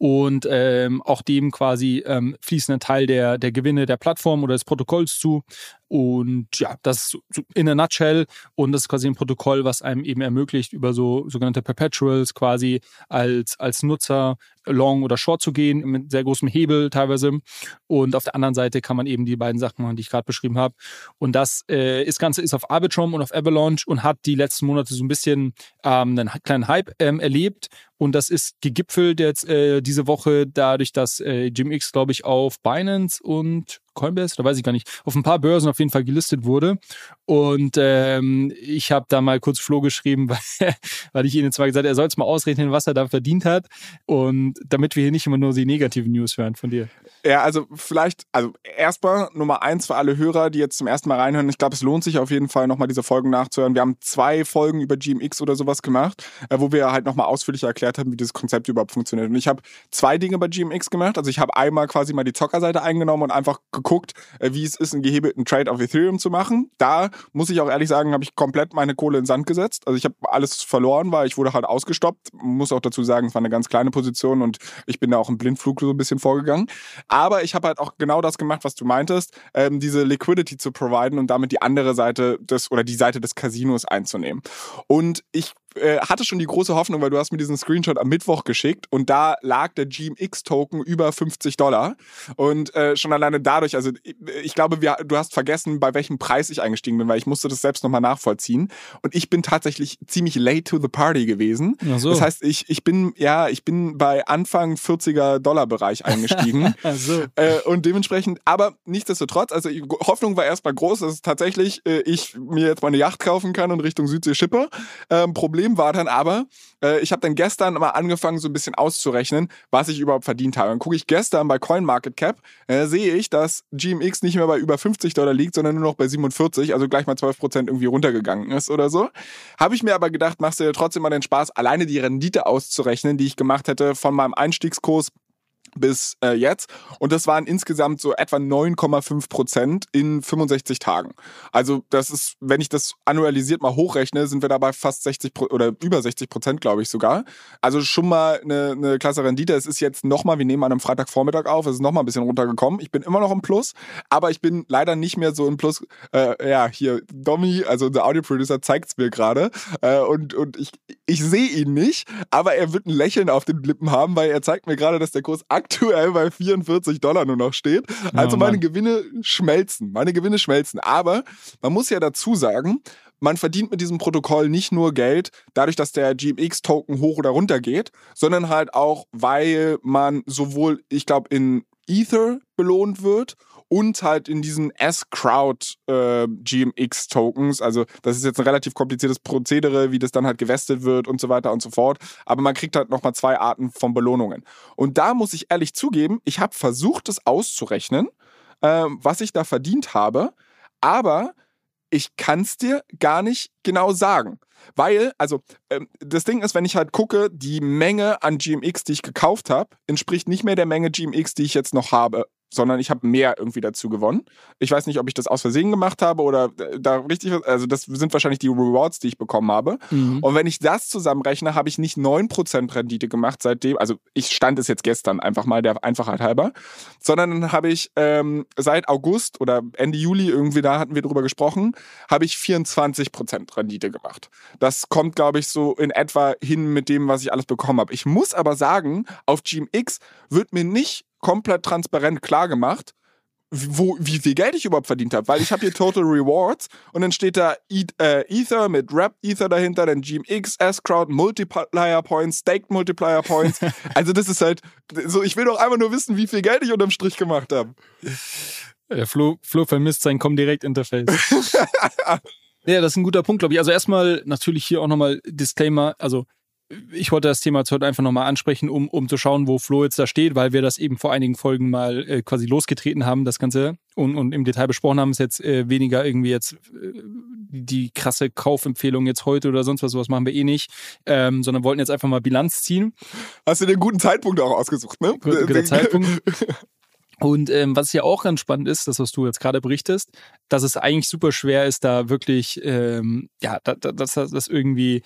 und ähm, auch dem quasi ähm, fließt ein Teil der, der Gewinne der Plattform oder des Protokolls zu. Und ja, das ist in a nutshell. Und das ist quasi ein Protokoll, was einem eben ermöglicht, über so sogenannte Perpetuals quasi als, als Nutzer long oder short zu gehen, mit sehr großem Hebel teilweise. Und auf der anderen Seite kann man eben die beiden Sachen machen, die ich gerade beschrieben habe. Und das, äh, das Ganze ist auf Arbitrum und auf Avalanche und hat die letzten Monate so ein bisschen ähm, einen kleinen Hype ähm, erlebt. Und das ist gegipfelt jetzt äh, diese Woche dadurch, dass äh, GMX, glaube ich, auf Binance und Coinbase, da weiß ich gar nicht, auf ein paar Börsen auf jeden Fall gelistet wurde. Und ähm, ich habe da mal kurz Flo geschrieben, weil, weil ich ihnen zwar gesagt er soll es mal ausrechnen, was er da verdient hat. Und damit wir hier nicht immer nur die negativen News hören von dir. Ja, also vielleicht, also erstmal Nummer eins für alle Hörer, die jetzt zum ersten Mal reinhören. Ich glaube, es lohnt sich auf jeden Fall nochmal diese Folgen nachzuhören. Wir haben zwei Folgen über GMX oder sowas gemacht, äh, wo wir halt nochmal ausführlich erklärt haben, wie dieses Konzept überhaupt funktioniert. Und ich habe zwei Dinge bei GMX gemacht. Also ich habe einmal quasi mal die Zockerseite eingenommen und einfach geguckt, äh, wie es ist, einen gehebelten Trade auf Ethereum zu machen. Da muss ich auch ehrlich sagen, habe ich komplett meine Kohle in Sand gesetzt. Also ich habe alles verloren, weil ich wurde halt ausgestoppt. Muss auch dazu sagen, es war eine ganz kleine Position und ich bin da auch im Blindflug so ein bisschen vorgegangen. Aber ich habe halt auch genau das gemacht, was du meintest, ähm, diese Liquidity zu providen und damit die andere Seite des oder die Seite des Casinos einzunehmen. Und ich äh, hatte schon die große Hoffnung, weil du hast mir diesen Screenshot am Mittwoch geschickt und da lag der GMX-Token über 50 Dollar. Und äh, schon alleine dadurch, also ich, ich glaube, wir, du hast vergessen, bei welchem Preis ich eingestiegen bin, weil ich musste das selbst nochmal nachvollziehen. Und ich bin tatsächlich ziemlich late to the party gewesen. So. Das heißt, ich, ich bin, ja, ich bin bei Anfang 40er Dollar Bereich eingestiegen. So. Äh, und dementsprechend, aber nichtsdestotrotz, also die Hoffnung war erstmal groß, dass tatsächlich äh, ich mir jetzt mal eine Yacht kaufen kann und Richtung Südsee schippe. Ähm, Problem Problem war dann aber, äh, ich habe dann gestern mal angefangen, so ein bisschen auszurechnen, was ich überhaupt verdient habe. Dann gucke ich gestern bei CoinMarketCap, äh, sehe ich, dass GMX nicht mehr bei über 50 Dollar liegt, sondern nur noch bei 47, also gleich mal 12 Prozent irgendwie runtergegangen ist oder so. Habe ich mir aber gedacht, machst du dir trotzdem mal den Spaß, alleine die Rendite auszurechnen, die ich gemacht hätte von meinem Einstiegskurs bis äh, jetzt. Und das waren insgesamt so etwa 9,5 Prozent in 65 Tagen. Also das ist, wenn ich das annualisiert mal hochrechne, sind wir dabei fast 60 oder über 60 Prozent, glaube ich sogar. Also schon mal eine, eine klasse Rendite. Es ist jetzt nochmal, wir nehmen an einem Freitagvormittag auf, es ist nochmal ein bisschen runtergekommen. Ich bin immer noch im Plus, aber ich bin leider nicht mehr so im Plus. Äh, ja, hier, Domi, also der Audio-Producer, zeigt es mir gerade. Äh, und und ich, ich sehe ihn nicht, aber er wird ein Lächeln auf den Lippen haben, weil er zeigt mir gerade, dass der Kurs aktuell bei 44 Dollar nur noch steht. Also meine Gewinne schmelzen. Meine Gewinne schmelzen. Aber man muss ja dazu sagen, man verdient mit diesem Protokoll nicht nur Geld, dadurch, dass der GMX-Token hoch oder runter geht, sondern halt auch, weil man sowohl, ich glaube, in Ether belohnt wird und halt in diesen S-Crowd äh, GMX-Tokens. Also das ist jetzt ein relativ kompliziertes Prozedere, wie das dann halt gewestet wird und so weiter und so fort. Aber man kriegt halt nochmal zwei Arten von Belohnungen. Und da muss ich ehrlich zugeben, ich habe versucht, es auszurechnen, äh, was ich da verdient habe. Aber ich kann es dir gar nicht genau sagen. Weil, also, ähm, das Ding ist, wenn ich halt gucke, die Menge an GMX, die ich gekauft habe, entspricht nicht mehr der Menge GMX, die ich jetzt noch habe sondern ich habe mehr irgendwie dazu gewonnen. Ich weiß nicht, ob ich das aus Versehen gemacht habe oder äh, da richtig, also das sind wahrscheinlich die Rewards, die ich bekommen habe. Mhm. Und wenn ich das zusammenrechne, habe ich nicht 9% Rendite gemacht seitdem, also ich stand es jetzt gestern einfach mal der Einfachheit halber, sondern dann habe ich ähm, seit August oder Ende Juli irgendwie, da hatten wir drüber gesprochen, habe ich 24% Rendite gemacht. Das kommt, glaube ich, so in etwa hin mit dem, was ich alles bekommen habe. Ich muss aber sagen, auf GMX wird mir nicht komplett transparent klar gemacht, wo, wie viel Geld ich überhaupt verdient habe, weil ich habe hier Total Rewards und dann steht da e äh, Ether mit Rap Ether dahinter, dann GMX, S-Crowd, Multiplier Points, Staked Multiplier Points. Also das ist halt so, ich will doch einfach nur wissen, wie viel Geld ich unterm Strich gemacht habe. Der Flo, Flo vermisst sein Comdirect-Interface. ja, das ist ein guter Punkt, glaube ich. Also erstmal natürlich hier auch nochmal Disclaimer, also ich wollte das Thema heute einfach nochmal ansprechen, um, um zu schauen, wo Flo jetzt da steht, weil wir das eben vor einigen Folgen mal äh, quasi losgetreten haben, das Ganze, und, und im Detail besprochen haben, ist jetzt äh, weniger irgendwie jetzt äh, die krasse Kaufempfehlung jetzt heute oder sonst was, sowas machen wir eh nicht, ähm, sondern wollten jetzt einfach mal Bilanz ziehen. Hast du den guten Zeitpunkt auch ausgesucht, ne? Guter, guter Zeitpunkt. Und ähm, was ja auch ganz spannend ist, das, was du jetzt gerade berichtest, dass es eigentlich super schwer ist, da wirklich, ähm, ja, dass das, das irgendwie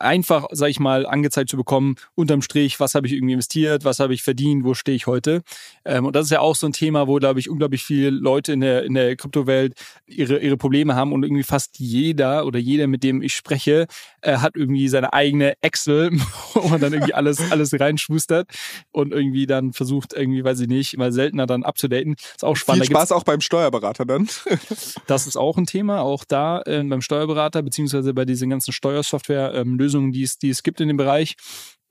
einfach, sag ich mal, angezeigt zu bekommen, unterm Strich, was habe ich irgendwie investiert, was habe ich verdient, wo stehe ich heute. Ähm, und das ist ja auch so ein Thema, wo, glaube ich, unglaublich viele Leute in der, in der Kryptowelt ihre, ihre Probleme haben und irgendwie fast jeder oder jeder, mit dem ich spreche, äh, hat irgendwie seine eigene Excel, wo man dann irgendwie alles, alles reinschustert und irgendwie dann versucht, irgendwie, weiß ich nicht, mal seltener dann abzudaten. Ist auch spannend. Viel Spaß auch beim Steuerberater dann. das ist auch ein Thema, auch da äh, beim Steuerberater, beziehungsweise bei diesen ganzen Steuersoftware ähm, Lösungen, die es, die es gibt in dem Bereich,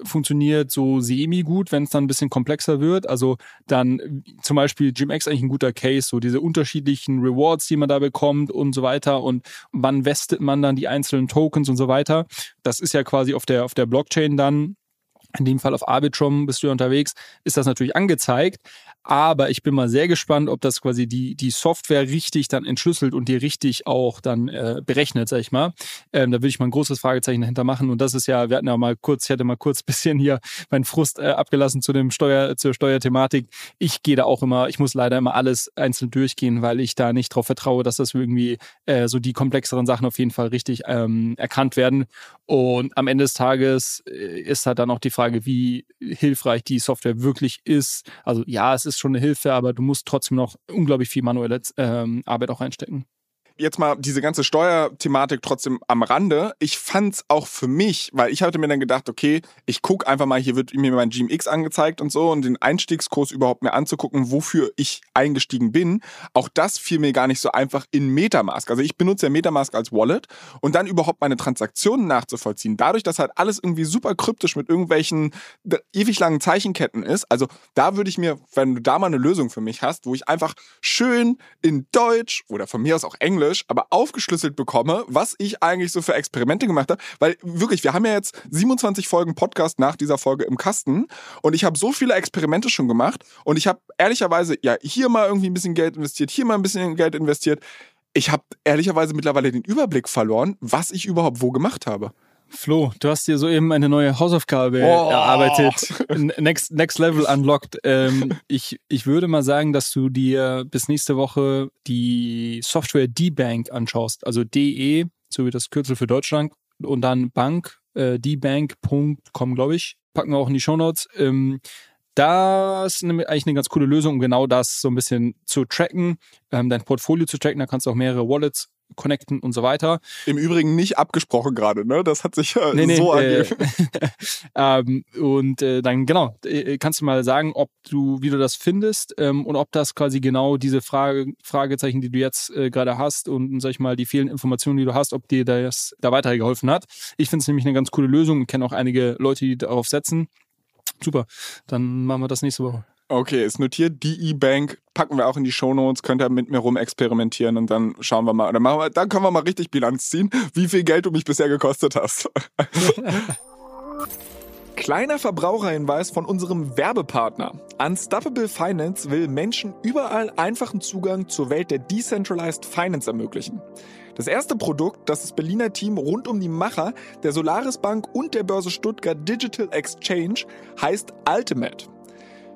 funktioniert so semi-gut, wenn es dann ein bisschen komplexer wird. Also dann zum Beispiel GMX eigentlich ein guter Case, so diese unterschiedlichen Rewards, die man da bekommt und so weiter und wann vestet man dann die einzelnen Tokens und so weiter. Das ist ja quasi auf der, auf der Blockchain dann in dem Fall auf Arbitrum bist du unterwegs, ist das natürlich angezeigt. Aber ich bin mal sehr gespannt, ob das quasi die, die Software richtig dann entschlüsselt und die richtig auch dann äh, berechnet, sag ich mal. Ähm, da würde ich mal ein großes Fragezeichen dahinter machen. Und das ist ja, wir hatten ja mal kurz, ich hatte mal kurz bisschen hier meinen Frust äh, abgelassen zu dem Steuer, zur Steuerthematik. Ich gehe da auch immer, ich muss leider immer alles einzeln durchgehen, weil ich da nicht darauf vertraue, dass das irgendwie äh, so die komplexeren Sachen auf jeden Fall richtig ähm, erkannt werden. Und am Ende des Tages äh, ist halt dann auch die Frage, wie hilfreich die Software wirklich ist. Also ja, es ist schon eine Hilfe, aber du musst trotzdem noch unglaublich viel manuelle ähm, Arbeit auch reinstecken jetzt mal diese ganze Steuerthematik trotzdem am Rande. Ich fand's auch für mich, weil ich hatte mir dann gedacht, okay, ich guck einfach mal, hier wird mir mein GMX angezeigt und so und den Einstiegskurs überhaupt mir anzugucken, wofür ich eingestiegen bin. Auch das fiel mir gar nicht so einfach in Metamask. Also ich benutze ja Metamask als Wallet und dann überhaupt meine Transaktionen nachzuvollziehen. Dadurch, dass halt alles irgendwie super kryptisch mit irgendwelchen ewig langen Zeichenketten ist. Also da würde ich mir, wenn du da mal eine Lösung für mich hast, wo ich einfach schön in Deutsch oder von mir aus auch Englisch Englisch, aber aufgeschlüsselt bekomme, was ich eigentlich so für Experimente gemacht habe. Weil wirklich, wir haben ja jetzt 27 Folgen Podcast nach dieser Folge im Kasten und ich habe so viele Experimente schon gemacht und ich habe ehrlicherweise ja hier mal irgendwie ein bisschen Geld investiert, hier mal ein bisschen Geld investiert. Ich habe ehrlicherweise mittlerweile den Überblick verloren, was ich überhaupt wo gemacht habe. Flo, du hast dir soeben eine neue Hausaufgabe oh. erarbeitet. Next, next Level unlocked. Ähm, ich, ich würde mal sagen, dass du dir bis nächste Woche die Software D-Bank anschaust. Also DE, so wie das Kürzel für Deutschland. Und dann Bank, äh, dbank.com, glaube ich. Packen wir auch in die Show Notes. Ähm, das ist eigentlich eine ganz coole Lösung, um genau das so ein bisschen zu tracken, ähm, dein Portfolio zu tracken. Da kannst du auch mehrere Wallets connecten und so weiter. Im Übrigen nicht abgesprochen gerade, ne? Das hat sich ja nee, nee, so äh, ähm, und äh, dann genau, äh, kannst du mal sagen, ob du, wie du das findest ähm, und ob das quasi genau diese Frage, Fragezeichen, die du jetzt äh, gerade hast und sag ich mal die vielen Informationen, die du hast, ob dir das da weitergeholfen hat. Ich finde es nämlich eine ganz coole Lösung und kenne auch einige Leute, die darauf setzen. Super, dann machen wir das nächste Woche. Okay, ist notiert. Die E-Bank packen wir auch in die Shownotes, könnt ihr mit mir rum experimentieren und dann schauen wir mal. Dann, machen wir, dann können wir mal richtig Bilanz ziehen, wie viel Geld du mich bisher gekostet hast. Kleiner Verbraucherhinweis von unserem Werbepartner. Unstoppable Finance will Menschen überall einfachen Zugang zur Welt der Decentralized Finance ermöglichen. Das erste Produkt, das das Berliner Team rund um die Macher der Solaris Bank und der Börse Stuttgart Digital Exchange heißt Ultimate.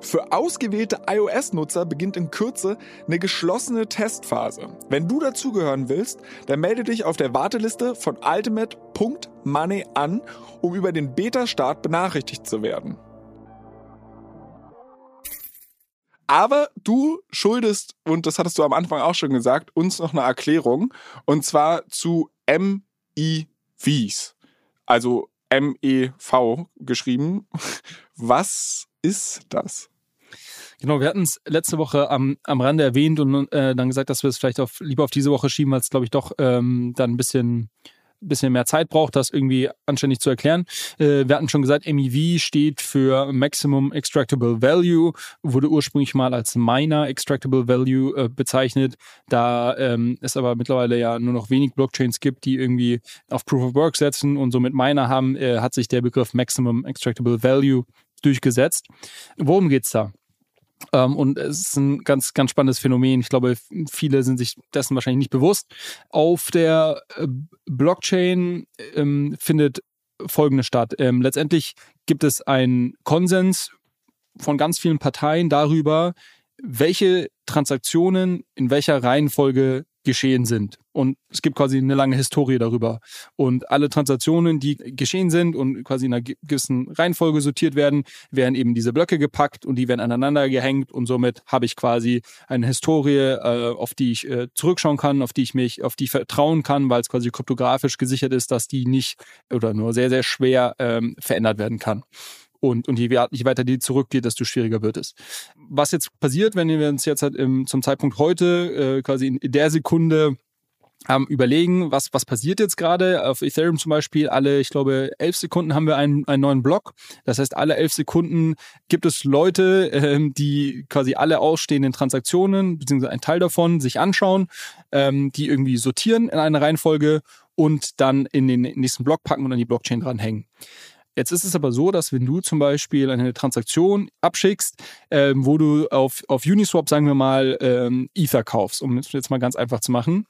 Für ausgewählte iOS-Nutzer beginnt in Kürze eine geschlossene Testphase. Wenn du dazugehören willst, dann melde dich auf der Warteliste von ultimate.money an, um über den Beta-Start benachrichtigt zu werden. Aber du schuldest, und das hattest du am Anfang auch schon gesagt, uns noch eine Erklärung. Und zwar zu MIVs. Also M-E-V geschrieben. Was ist das? Genau, wir hatten es letzte Woche am, am Rande erwähnt und äh, dann gesagt, dass wir es vielleicht auf, lieber auf diese Woche schieben, weil es, glaube ich, doch ähm, dann ein bisschen bisschen mehr Zeit braucht, das irgendwie anständig zu erklären. Äh, wir hatten schon gesagt, MEV steht für Maximum Extractable Value, wurde ursprünglich mal als Miner Extractable Value äh, bezeichnet. Da ähm, es aber mittlerweile ja nur noch wenig Blockchains gibt, die irgendwie auf Proof of Work setzen und somit Miner haben, äh, hat sich der Begriff Maximum Extractable Value durchgesetzt. Worum geht's da? Ähm, und es ist ein ganz, ganz spannendes Phänomen. Ich glaube, viele sind sich dessen wahrscheinlich nicht bewusst. Auf der äh, Blockchain ähm, findet folgendes statt. Ähm, letztendlich gibt es einen Konsens von ganz vielen Parteien darüber, welche Transaktionen in welcher Reihenfolge geschehen sind. Und es gibt quasi eine lange Historie darüber. Und alle Transaktionen, die geschehen sind und quasi in einer gewissen Reihenfolge sortiert werden, werden eben diese Blöcke gepackt und die werden aneinander gehängt und somit habe ich quasi eine Historie, äh, auf die ich äh, zurückschauen kann, auf die ich mich, auf die ich vertrauen kann, weil es quasi kryptografisch gesichert ist, dass die nicht oder nur sehr, sehr schwer ähm, verändert werden kann. Und, und je, je weiter die zurückgeht, desto schwieriger wird es. Was jetzt passiert, wenn wir uns jetzt halt im, zum Zeitpunkt heute äh, quasi in, in der Sekunde ähm, überlegen, was, was passiert jetzt gerade. Auf Ethereum zum Beispiel, alle, ich glaube, elf Sekunden haben wir einen, einen neuen Block. Das heißt, alle elf Sekunden gibt es Leute, ähm, die quasi alle ausstehenden Transaktionen, beziehungsweise einen Teil davon, sich anschauen, ähm, die irgendwie sortieren in einer Reihenfolge und dann in den nächsten Block packen und an die Blockchain dranhängen. Jetzt ist es aber so, dass wenn du zum Beispiel eine Transaktion abschickst, ähm, wo du auf, auf Uniswap, sagen wir mal, ähm, Ether kaufst, um es jetzt mal ganz einfach zu machen,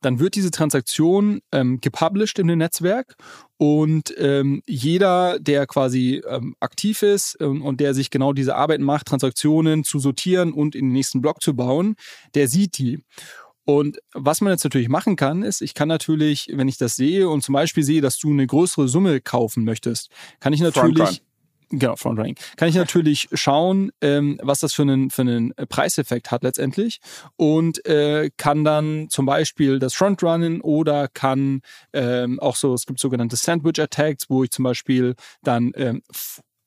dann wird diese Transaktion ähm, gepublished in dem Netzwerk und ähm, jeder, der quasi ähm, aktiv ist und, und der sich genau diese Arbeit macht, Transaktionen zu sortieren und in den nächsten Block zu bauen, der sieht die. Und was man jetzt natürlich machen kann, ist, ich kann natürlich, wenn ich das sehe und zum Beispiel sehe, dass du eine größere Summe kaufen möchtest, kann ich natürlich. Genau, Frontrunning. Kann ich natürlich schauen, ähm, was das für einen, für einen Preiseffekt hat letztendlich und äh, kann dann zum Beispiel das Frontrunnen oder kann ähm, auch so, es gibt sogenannte Sandwich Attacks, wo ich zum Beispiel dann ähm,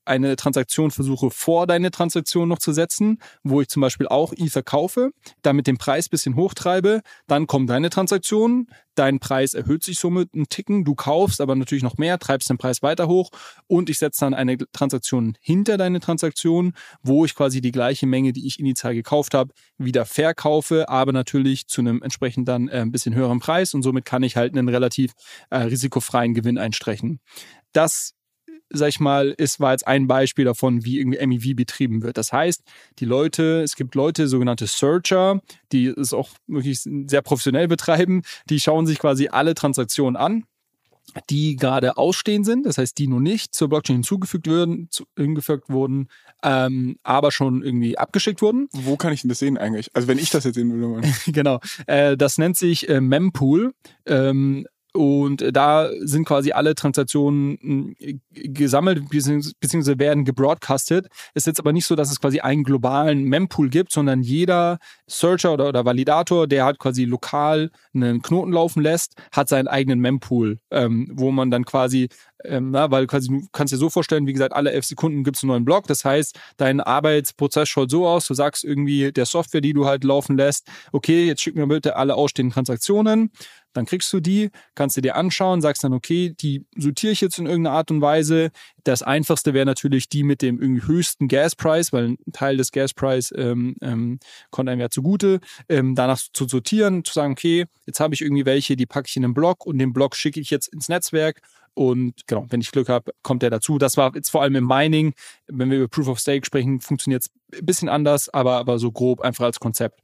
eine Transaktion versuche, vor deine Transaktion noch zu setzen, wo ich zum Beispiel auch Ether kaufe, damit den Preis bisschen hochtreibe, dann kommen deine Transaktionen, dein Preis erhöht sich somit einen Ticken, du kaufst aber natürlich noch mehr, treibst den Preis weiter hoch und ich setze dann eine Transaktion hinter deine Transaktion, wo ich quasi die gleiche Menge, die ich initial gekauft habe, wieder verkaufe, aber natürlich zu einem entsprechend dann äh, ein bisschen höheren Preis und somit kann ich halt einen relativ äh, risikofreien Gewinn einstreichen. Das sag ich mal, ist, war jetzt ein Beispiel davon, wie irgendwie MEV betrieben wird. Das heißt, die Leute, es gibt Leute, sogenannte Searcher, die es auch wirklich sehr professionell betreiben, die schauen sich quasi alle Transaktionen an die gerade ausstehen sind, das heißt, die noch nicht zur Blockchain hinzugefügt wurden, zu, hingefügt wurden, ähm, aber schon irgendwie abgeschickt wurden. Wo kann ich denn das sehen eigentlich? Also wenn ich das jetzt sehen würde. genau, äh, das nennt sich äh, Mempool. Ähm, und da sind quasi alle Transaktionen äh, gesammelt beziehungsweise werden gebroadcastet. Es ist jetzt aber nicht so, dass es quasi einen globalen Mempool gibt, sondern jeder Searcher oder, oder Validator, der hat quasi lokal einen Knoten laufen lässt, hat seinen eigenen Mempool, ähm, wo man dann quasi ähm, na, weil quasi du kannst dir so vorstellen, wie gesagt, alle elf Sekunden gibt es einen neuen Block. Das heißt, dein Arbeitsprozess schaut so aus, du sagst irgendwie der Software, die du halt laufen lässt, okay, jetzt schick mir bitte alle ausstehenden Transaktionen. Dann kriegst du die, kannst du dir anschauen, sagst dann, okay, die sortiere ich jetzt in irgendeiner Art und Weise. Das einfachste wäre natürlich die mit dem irgendwie höchsten Gaspreis, weil ein Teil des Gaspreis ähm, ähm, kommt einem ja zugute. Ähm, danach zu sortieren, zu sagen, okay, jetzt habe ich irgendwie welche, die packe ich in einen Block und den Block schicke ich jetzt ins Netzwerk und genau, wenn ich Glück habe, kommt der dazu. Das war jetzt vor allem im Mining. Wenn wir über Proof of Stake sprechen, funktioniert es ein bisschen anders, aber, aber so grob einfach als Konzept.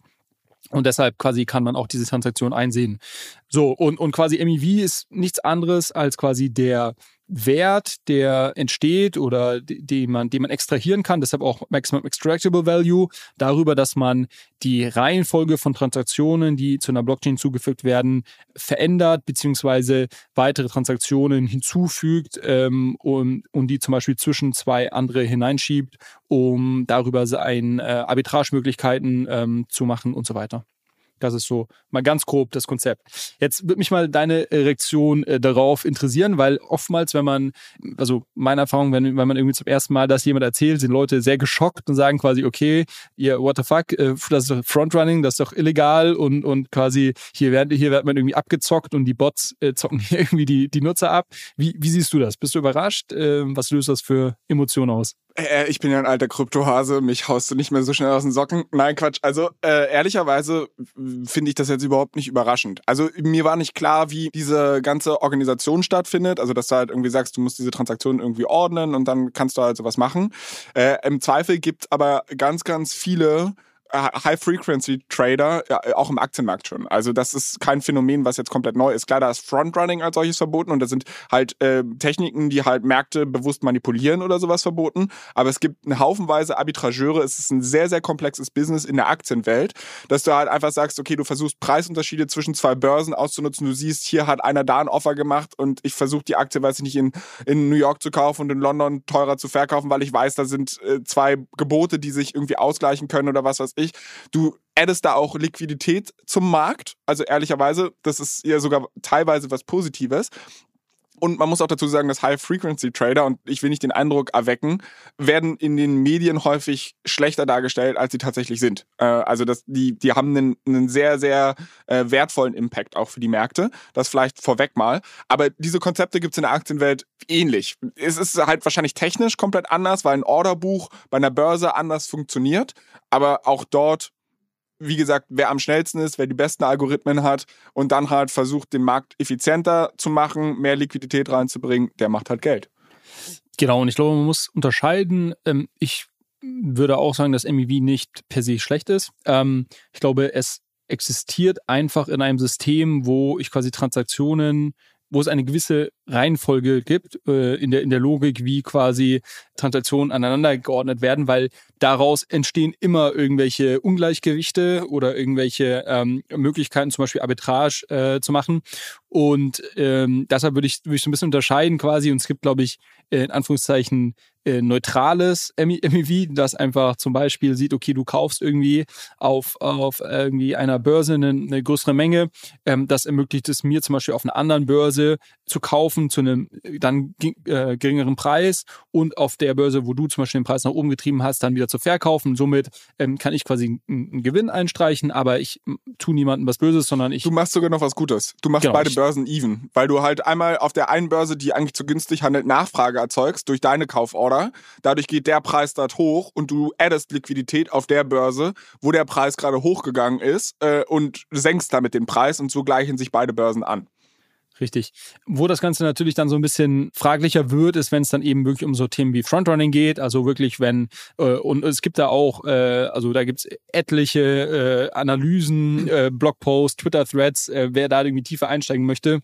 Und deshalb quasi kann man auch diese Transaktion einsehen. So, und, und quasi MEV ist nichts anderes als quasi der Wert, der entsteht oder den man, den man extrahieren kann, deshalb auch Maximum Extractable Value, darüber, dass man die Reihenfolge von Transaktionen, die zu einer Blockchain zugefügt werden, verändert, beziehungsweise weitere Transaktionen hinzufügt ähm, und, und die zum Beispiel zwischen zwei andere hineinschiebt, um darüber ein äh, Arbitragemöglichkeiten ähm, zu machen und so weiter. Das ist so mal ganz grob das Konzept. Jetzt würde mich mal deine Reaktion äh, darauf interessieren, weil oftmals, wenn man, also meine Erfahrung, wenn, wenn man irgendwie zum ersten Mal das jemand erzählt, sind Leute sehr geschockt und sagen quasi, okay, ihr, what the fuck, äh, das ist doch Frontrunning, das ist doch illegal und, und quasi hier wird, hier wird man irgendwie abgezockt und die Bots äh, zocken hier irgendwie die, die Nutzer ab. Wie, wie siehst du das? Bist du überrascht? Äh, was löst das für Emotionen aus? Äh, ich bin ja ein alter Kryptohase, mich haust du nicht mehr so schnell aus den Socken. Nein, Quatsch. Also äh, ehrlicherweise finde ich das jetzt überhaupt nicht überraschend. Also mir war nicht klar, wie diese ganze Organisation stattfindet. Also dass du halt irgendwie sagst, du musst diese Transaktionen irgendwie ordnen und dann kannst du halt sowas machen. Äh, Im Zweifel gibt aber ganz, ganz viele High-Frequency-Trader, ja, auch im Aktienmarkt schon. Also das ist kein Phänomen, was jetzt komplett neu ist. Klar, da ist Frontrunning als solches verboten und da sind halt äh, Techniken, die halt Märkte bewusst manipulieren oder sowas verboten. Aber es gibt eine Haufenweise Arbitrageure. Es ist ein sehr, sehr komplexes Business in der Aktienwelt, dass du halt einfach sagst, okay, du versuchst Preisunterschiede zwischen zwei Börsen auszunutzen. Du siehst, hier hat einer da ein Offer gemacht und ich versuche die Aktie, weiß ich nicht, in, in New York zu kaufen und in London teurer zu verkaufen, weil ich weiß, da sind äh, zwei Gebote, die sich irgendwie ausgleichen können oder was ich. Du addest da auch Liquidität zum Markt. Also ehrlicherweise, das ist ja sogar teilweise was Positives. Und man muss auch dazu sagen, dass High-Frequency-Trader, und ich will nicht den Eindruck erwecken, werden in den Medien häufig schlechter dargestellt, als sie tatsächlich sind. Äh, also das, die, die haben einen, einen sehr, sehr äh, wertvollen Impact auch für die Märkte. Das vielleicht vorweg mal. Aber diese Konzepte gibt es in der Aktienwelt ähnlich. Es ist halt wahrscheinlich technisch komplett anders, weil ein Orderbuch bei einer Börse anders funktioniert. Aber auch dort wie gesagt, wer am schnellsten ist, wer die besten Algorithmen hat und dann halt versucht, den Markt effizienter zu machen, mehr Liquidität reinzubringen, der macht halt Geld. Genau, und ich glaube, man muss unterscheiden. Ähm, ich würde auch sagen, dass MEV nicht per se schlecht ist. Ähm, ich glaube, es existiert einfach in einem System, wo ich quasi Transaktionen wo es eine gewisse Reihenfolge gibt äh, in, der, in der Logik, wie quasi Transaktionen aneinander geordnet werden, weil daraus entstehen immer irgendwelche Ungleichgewichte oder irgendwelche ähm, Möglichkeiten, zum Beispiel Arbitrage äh, zu machen. Und ähm, deshalb würde ich, würde ich so ein bisschen unterscheiden quasi. Und es gibt, glaube ich, in Anführungszeichen äh, neutrales MEV, das einfach zum Beispiel sieht, okay, du kaufst irgendwie auf, auf irgendwie einer Börse eine, eine größere Menge. Ähm, das ermöglicht es mir zum Beispiel auf einer anderen Börse zu kaufen zu einem dann äh, geringeren Preis und auf der Börse, wo du zum Beispiel den Preis nach oben getrieben hast, dann wieder zu verkaufen. Somit ähm, kann ich quasi einen Gewinn einstreichen, aber ich tue niemandem was Böses, sondern ich. Du machst sogar noch was Gutes. Du machst genau, beide Börsen even, weil du halt einmal auf der einen Börse, die eigentlich zu günstig handelt, Nachfrage erzeugst durch deine Kauforder. Dadurch geht der Preis dort hoch und du addest Liquidität auf der Börse, wo der Preis gerade hochgegangen ist äh, und senkst damit den Preis und so gleichen sich beide Börsen an. Richtig. Wo das Ganze natürlich dann so ein bisschen fraglicher wird, ist, wenn es dann eben wirklich um so Themen wie Frontrunning geht. Also wirklich, wenn, äh, und es gibt da auch, äh, also da gibt's etliche äh, Analysen, äh, Blogposts, Twitter-Threads, äh, wer da irgendwie tiefer einsteigen möchte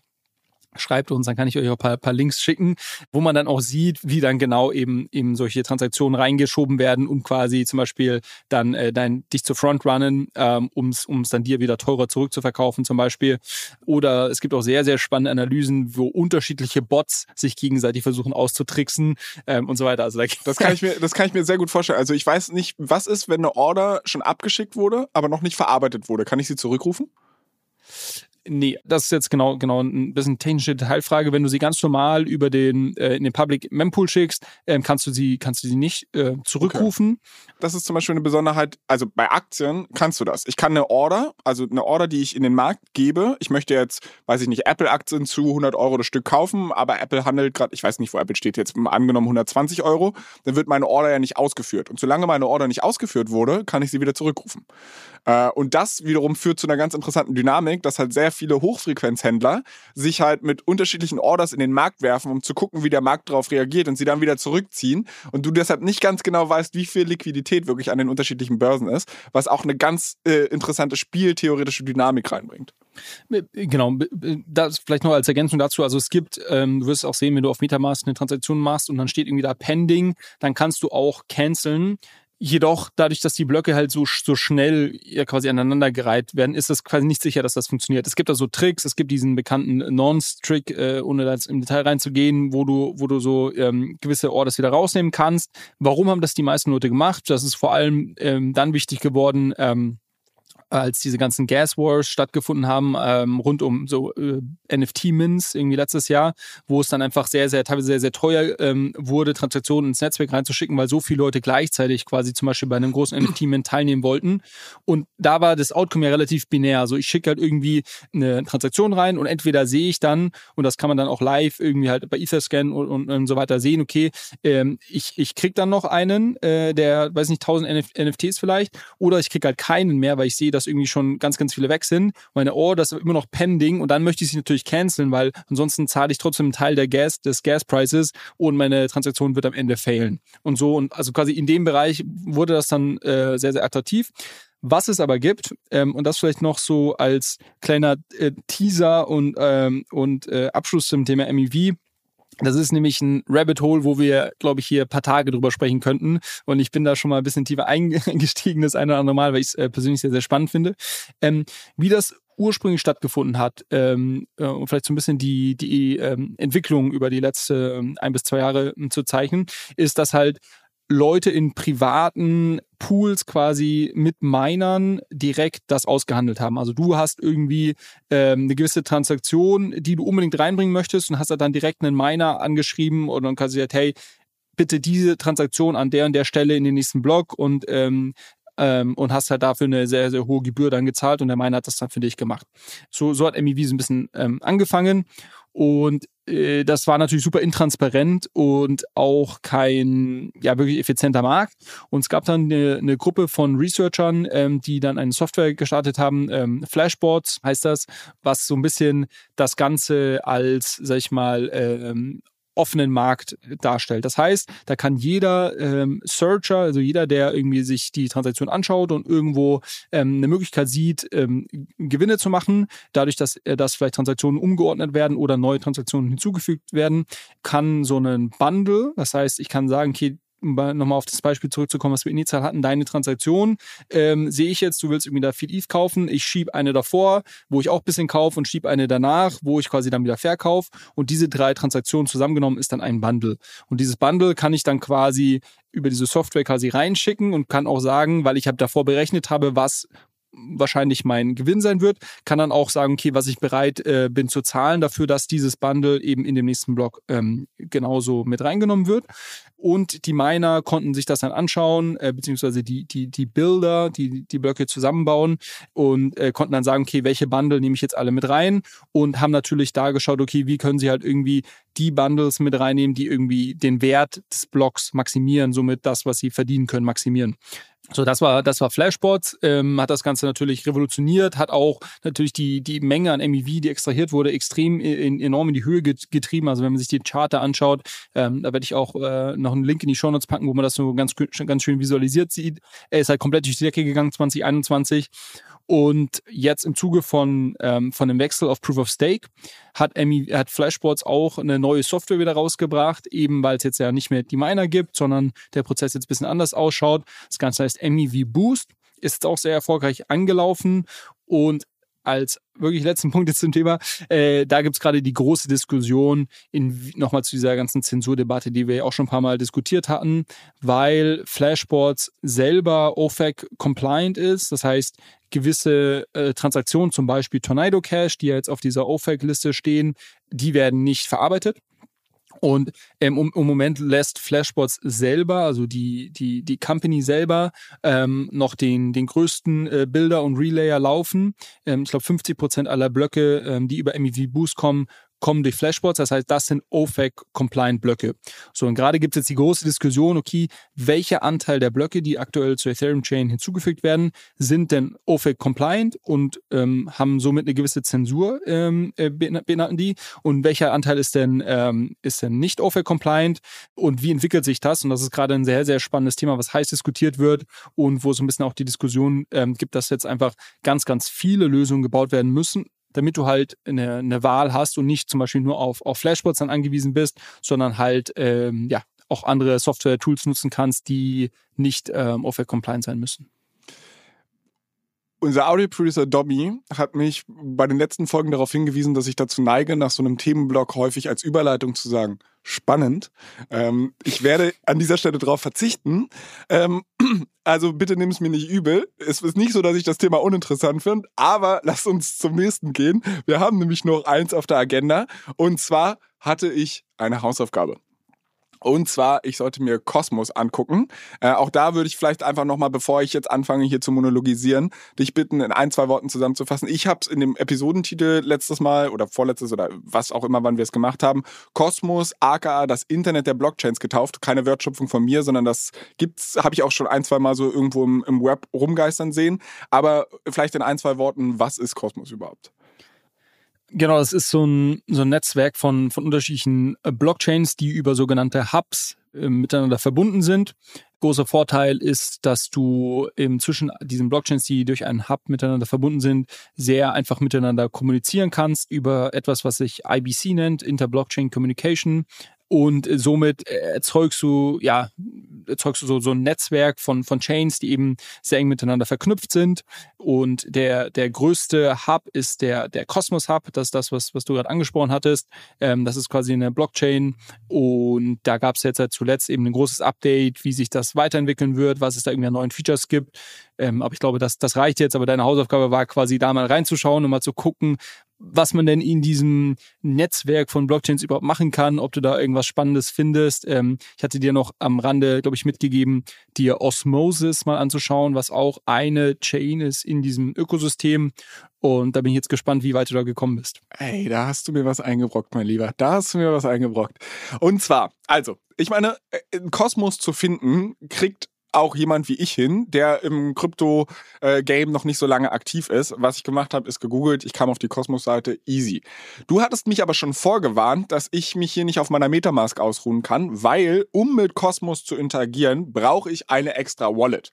schreibt uns, dann kann ich euch auch ein paar, paar Links schicken, wo man dann auch sieht, wie dann genau eben eben solche Transaktionen reingeschoben werden, um quasi zum Beispiel dann äh, dein, dich zu frontrunnen, ähm, um es dann dir wieder teurer zurückzuverkaufen zum Beispiel. Oder es gibt auch sehr, sehr spannende Analysen, wo unterschiedliche Bots sich gegenseitig versuchen auszutricksen ähm, und so weiter. Also da das kann ich mir, das kann ich mir sehr gut vorstellen. Also ich weiß nicht, was ist, wenn eine Order schon abgeschickt wurde, aber noch nicht verarbeitet wurde. Kann ich sie zurückrufen? Nee, das ist jetzt genau, genau ein bisschen technische Detailfrage. Wenn du sie ganz normal über den, äh, in den Public Mempool schickst, ähm, kannst du sie, kannst du sie nicht äh, zurückrufen. Okay. Das ist zum Beispiel eine Besonderheit. Also bei Aktien kannst du das. Ich kann eine Order, also eine Order, die ich in den Markt gebe. Ich möchte jetzt, weiß ich nicht, Apple-Aktien zu 100 Euro das Stück kaufen, aber Apple handelt gerade, ich weiß nicht, wo Apple steht jetzt, angenommen 120 Euro, dann wird meine Order ja nicht ausgeführt. Und solange meine Order nicht ausgeführt wurde, kann ich sie wieder zurückrufen. Äh, und das wiederum führt zu einer ganz interessanten Dynamik, dass halt sehr viele Hochfrequenzhändler sich halt mit unterschiedlichen Orders in den Markt werfen, um zu gucken, wie der Markt darauf reagiert und sie dann wieder zurückziehen und du deshalb nicht ganz genau weißt, wie viel Liquidität wirklich an den unterschiedlichen Börsen ist, was auch eine ganz äh, interessante spieltheoretische Dynamik reinbringt. Äh, genau, das vielleicht noch als Ergänzung dazu. Also es gibt, ähm, du wirst auch sehen, wenn du auf Metamask eine Transaktion machst und dann steht irgendwie da Pending, dann kannst du auch canceln. Jedoch, dadurch, dass die Blöcke halt so, so schnell ja quasi aneinandergereiht werden, ist es quasi nicht sicher, dass das funktioniert. Es gibt da so Tricks, es gibt diesen bekannten Nonce-Trick, äh, ohne da jetzt im Detail reinzugehen, wo du, wo du so ähm, gewisse Orders wieder rausnehmen kannst. Warum haben das die meisten Leute gemacht? Das ist vor allem ähm, dann wichtig geworden, ähm, als diese ganzen Gas Wars stattgefunden haben, ähm, rund um so äh, NFT-Mins irgendwie letztes Jahr, wo es dann einfach sehr, sehr, teilweise sehr, sehr teuer ähm, wurde, Transaktionen ins Netzwerk reinzuschicken, weil so viele Leute gleichzeitig quasi zum Beispiel bei einem großen NFT-Min teilnehmen wollten. Und da war das Outcome ja relativ binär. Also ich schicke halt irgendwie eine Transaktion rein und entweder sehe ich dann, und das kann man dann auch live irgendwie halt bei Etherscan und, und, und so weiter sehen, okay, ähm, ich, ich krieg dann noch einen, äh, der, weiß nicht, 1000 NF NFTs vielleicht, oder ich krieg halt keinen mehr, weil ich sehe, dass irgendwie schon ganz, ganz viele weg sind. Meine Order ist immer noch pending und dann möchte ich sie natürlich canceln, weil ansonsten zahle ich trotzdem einen Teil der Gas, des Gas-Prices und meine Transaktion wird am Ende failen. Und so, und also quasi in dem Bereich wurde das dann äh, sehr, sehr attraktiv. Was es aber gibt, ähm, und das vielleicht noch so als kleiner äh, Teaser und, ähm, und äh, Abschluss zum Thema MEV, das ist nämlich ein Rabbit Hole, wo wir, glaube ich, hier ein paar Tage drüber sprechen könnten. Und ich bin da schon mal ein bisschen tiefer eingestiegen, das eine oder andere Mal, weil ich es äh, persönlich sehr, sehr spannend finde. Ähm, wie das ursprünglich stattgefunden hat ähm, äh, und vielleicht so ein bisschen die, die ähm, Entwicklung über die letzte ähm, ein bis zwei Jahre ähm, zu zeichnen, ist, dass halt Leute in privaten Pools quasi mit Minern direkt das ausgehandelt haben. Also du hast irgendwie ähm, eine gewisse Transaktion, die du unbedingt reinbringen möchtest und hast da dann direkt einen Miner angeschrieben und dann kannst gesagt, hey, bitte diese Transaktion an der und der Stelle in den nächsten Block und ähm, ähm, und hast halt dafür eine sehr, sehr hohe Gebühr dann gezahlt und der Miner hat das dann für dich gemacht. So, so hat MEV so ein bisschen ähm, angefangen und das war natürlich super intransparent und auch kein ja wirklich effizienter Markt. Und es gab dann eine, eine Gruppe von Researchern, ähm, die dann eine Software gestartet haben, ähm, Flashboards heißt das, was so ein bisschen das Ganze als, sag ich mal, ähm, offenen Markt darstellt. Das heißt, da kann jeder ähm, Searcher, also jeder, der irgendwie sich die Transaktion anschaut und irgendwo ähm, eine Möglichkeit sieht, ähm, Gewinne zu machen, dadurch, dass, äh, dass vielleicht Transaktionen umgeordnet werden oder neue Transaktionen hinzugefügt werden, kann so ein Bundle, das heißt, ich kann sagen, okay, nochmal auf das Beispiel zurückzukommen, was wir initial hatten, deine Transaktion, ähm, sehe ich jetzt, du willst irgendwie da viel ETH kaufen, ich schiebe eine davor, wo ich auch ein bisschen kaufe und schiebe eine danach, wo ich quasi dann wieder verkaufe und diese drei Transaktionen zusammengenommen ist dann ein Bundle. Und dieses Bundle kann ich dann quasi über diese Software quasi reinschicken und kann auch sagen, weil ich habe davor berechnet habe, was wahrscheinlich mein Gewinn sein wird, kann dann auch sagen, okay, was ich bereit äh, bin zu zahlen dafür, dass dieses Bundle eben in dem nächsten Block ähm, genauso mit reingenommen wird. Und die Miner konnten sich das dann anschauen, äh, beziehungsweise die, die, die Bilder, die die Blöcke zusammenbauen und äh, konnten dann sagen, okay, welche Bundle nehme ich jetzt alle mit rein und haben natürlich da geschaut, okay, wie können sie halt irgendwie die Bundles mit reinnehmen, die irgendwie den Wert des Blocks maximieren, somit das, was sie verdienen können, maximieren. So, das war, das war Flashbots, ähm, hat das Ganze natürlich revolutioniert, hat auch natürlich die, die Menge an MEV, die extrahiert wurde, extrem in, enorm in die Höhe getrieben. Also wenn man sich die Charter anschaut, ähm, da werde ich auch äh, noch einen Link in die Show Notes packen, wo man das so ganz, ganz schön visualisiert sieht. Er ist halt komplett durch die Decke gegangen 2021 Und jetzt im Zuge von, ähm, von dem Wechsel auf Proof of Stake hat, hat Flashbots auch eine neue Software wieder rausgebracht, eben weil es jetzt ja nicht mehr die Miner gibt, sondern der Prozess jetzt ein bisschen anders ausschaut. Das Ganze heißt MEV Boost ist auch sehr erfolgreich angelaufen und als wirklich letzten Punkt jetzt zum Thema, äh, da gibt es gerade die große Diskussion in nochmal zu dieser ganzen Zensurdebatte, die wir ja auch schon ein paar Mal diskutiert hatten, weil Flashboards selber OFAC compliant ist. Das heißt, gewisse äh, Transaktionen, zum Beispiel Tornado Cash, die ja jetzt auf dieser OFAC-Liste stehen, die werden nicht verarbeitet. Und ähm, um, im Moment lässt Flashbots selber, also die, die, die Company selber, ähm, noch den, den größten äh, Builder und Relayer laufen. Ähm, ich glaube, 50 Prozent aller Blöcke, ähm, die über MEV Boost kommen, kommen durch Flashbots. Das heißt, das sind OFAC-compliant-Blöcke. So, und gerade gibt es jetzt die große Diskussion, okay, welcher Anteil der Blöcke, die aktuell zur Ethereum-Chain hinzugefügt werden, sind denn OFAC-compliant und ähm, haben somit eine gewisse Zensur, ähm, äh, beinhalten die? Und welcher Anteil ist denn, ähm, ist denn nicht OFAC-compliant? Und wie entwickelt sich das? Und das ist gerade ein sehr, sehr spannendes Thema, was heiß diskutiert wird und wo so ein bisschen auch die Diskussion ähm, gibt, dass jetzt einfach ganz, ganz viele Lösungen gebaut werden müssen, damit du halt eine, eine Wahl hast und nicht zum Beispiel nur auf, auf Flashbots dann angewiesen bist, sondern halt ähm, ja auch andere Software-Tools nutzen kannst, die nicht ähm, OFAC-compliant sein müssen. Unser Audio-Producer Dobby hat mich bei den letzten Folgen darauf hingewiesen, dass ich dazu neige, nach so einem Themenblock häufig als Überleitung zu sagen, spannend. Ähm, ich werde an dieser Stelle darauf verzichten. Ähm, also bitte nimm es mir nicht übel. Es ist nicht so, dass ich das Thema uninteressant finde, aber lass uns zum nächsten gehen. Wir haben nämlich noch eins auf der Agenda und zwar hatte ich eine Hausaufgabe. Und zwar, ich sollte mir Kosmos angucken. Äh, auch da würde ich vielleicht einfach nochmal, bevor ich jetzt anfange hier zu monologisieren, dich bitten, in ein, zwei Worten zusammenzufassen. Ich habe es in dem Episodentitel letztes Mal oder vorletztes oder was auch immer, wann wir es gemacht haben, Kosmos, aka das Internet der Blockchains getauft. Keine Wertschöpfung von mir, sondern das gibt's, habe ich auch schon ein, zwei Mal so irgendwo im, im Web rumgeistern sehen. Aber vielleicht in ein, zwei Worten, was ist Kosmos überhaupt? Genau, das ist so ein, so ein Netzwerk von, von unterschiedlichen äh, Blockchains, die über sogenannte Hubs äh, miteinander verbunden sind. Großer Vorteil ist, dass du eben zwischen diesen Blockchains, die durch einen Hub miteinander verbunden sind, sehr einfach miteinander kommunizieren kannst über etwas, was sich IBC nennt, Inter-Blockchain Communication. Und somit erzeugst du, ja, erzeugst du so, so ein Netzwerk von, von Chains, die eben sehr eng miteinander verknüpft sind. Und der, der größte Hub ist der, der Cosmos Hub. Das ist das, was, was du gerade angesprochen hattest. Ähm, das ist quasi eine Blockchain. Und da gab es jetzt halt zuletzt eben ein großes Update, wie sich das weiterentwickeln wird, was es da irgendwie an neuen Features gibt. Ähm, aber ich glaube, das, das reicht jetzt. Aber deine Hausaufgabe war quasi da mal reinzuschauen und mal zu gucken, was man denn in diesem Netzwerk von Blockchains überhaupt machen kann, ob du da irgendwas Spannendes findest. Ähm, ich hatte dir noch am Rande, glaube ich, mitgegeben, dir Osmosis mal anzuschauen, was auch eine Chain ist in diesem Ökosystem. Und da bin ich jetzt gespannt, wie weit du da gekommen bist. Ey, da hast du mir was eingebrockt, mein Lieber. Da hast du mir was eingebrockt. Und zwar, also, ich meine, einen Kosmos zu finden, kriegt auch jemand wie ich hin, der im Krypto-Game noch nicht so lange aktiv ist. Was ich gemacht habe, ist gegoogelt. Ich kam auf die Kosmos-Seite. Easy. Du hattest mich aber schon vorgewarnt, dass ich mich hier nicht auf meiner Metamask ausruhen kann, weil, um mit Kosmos zu interagieren, brauche ich eine extra Wallet.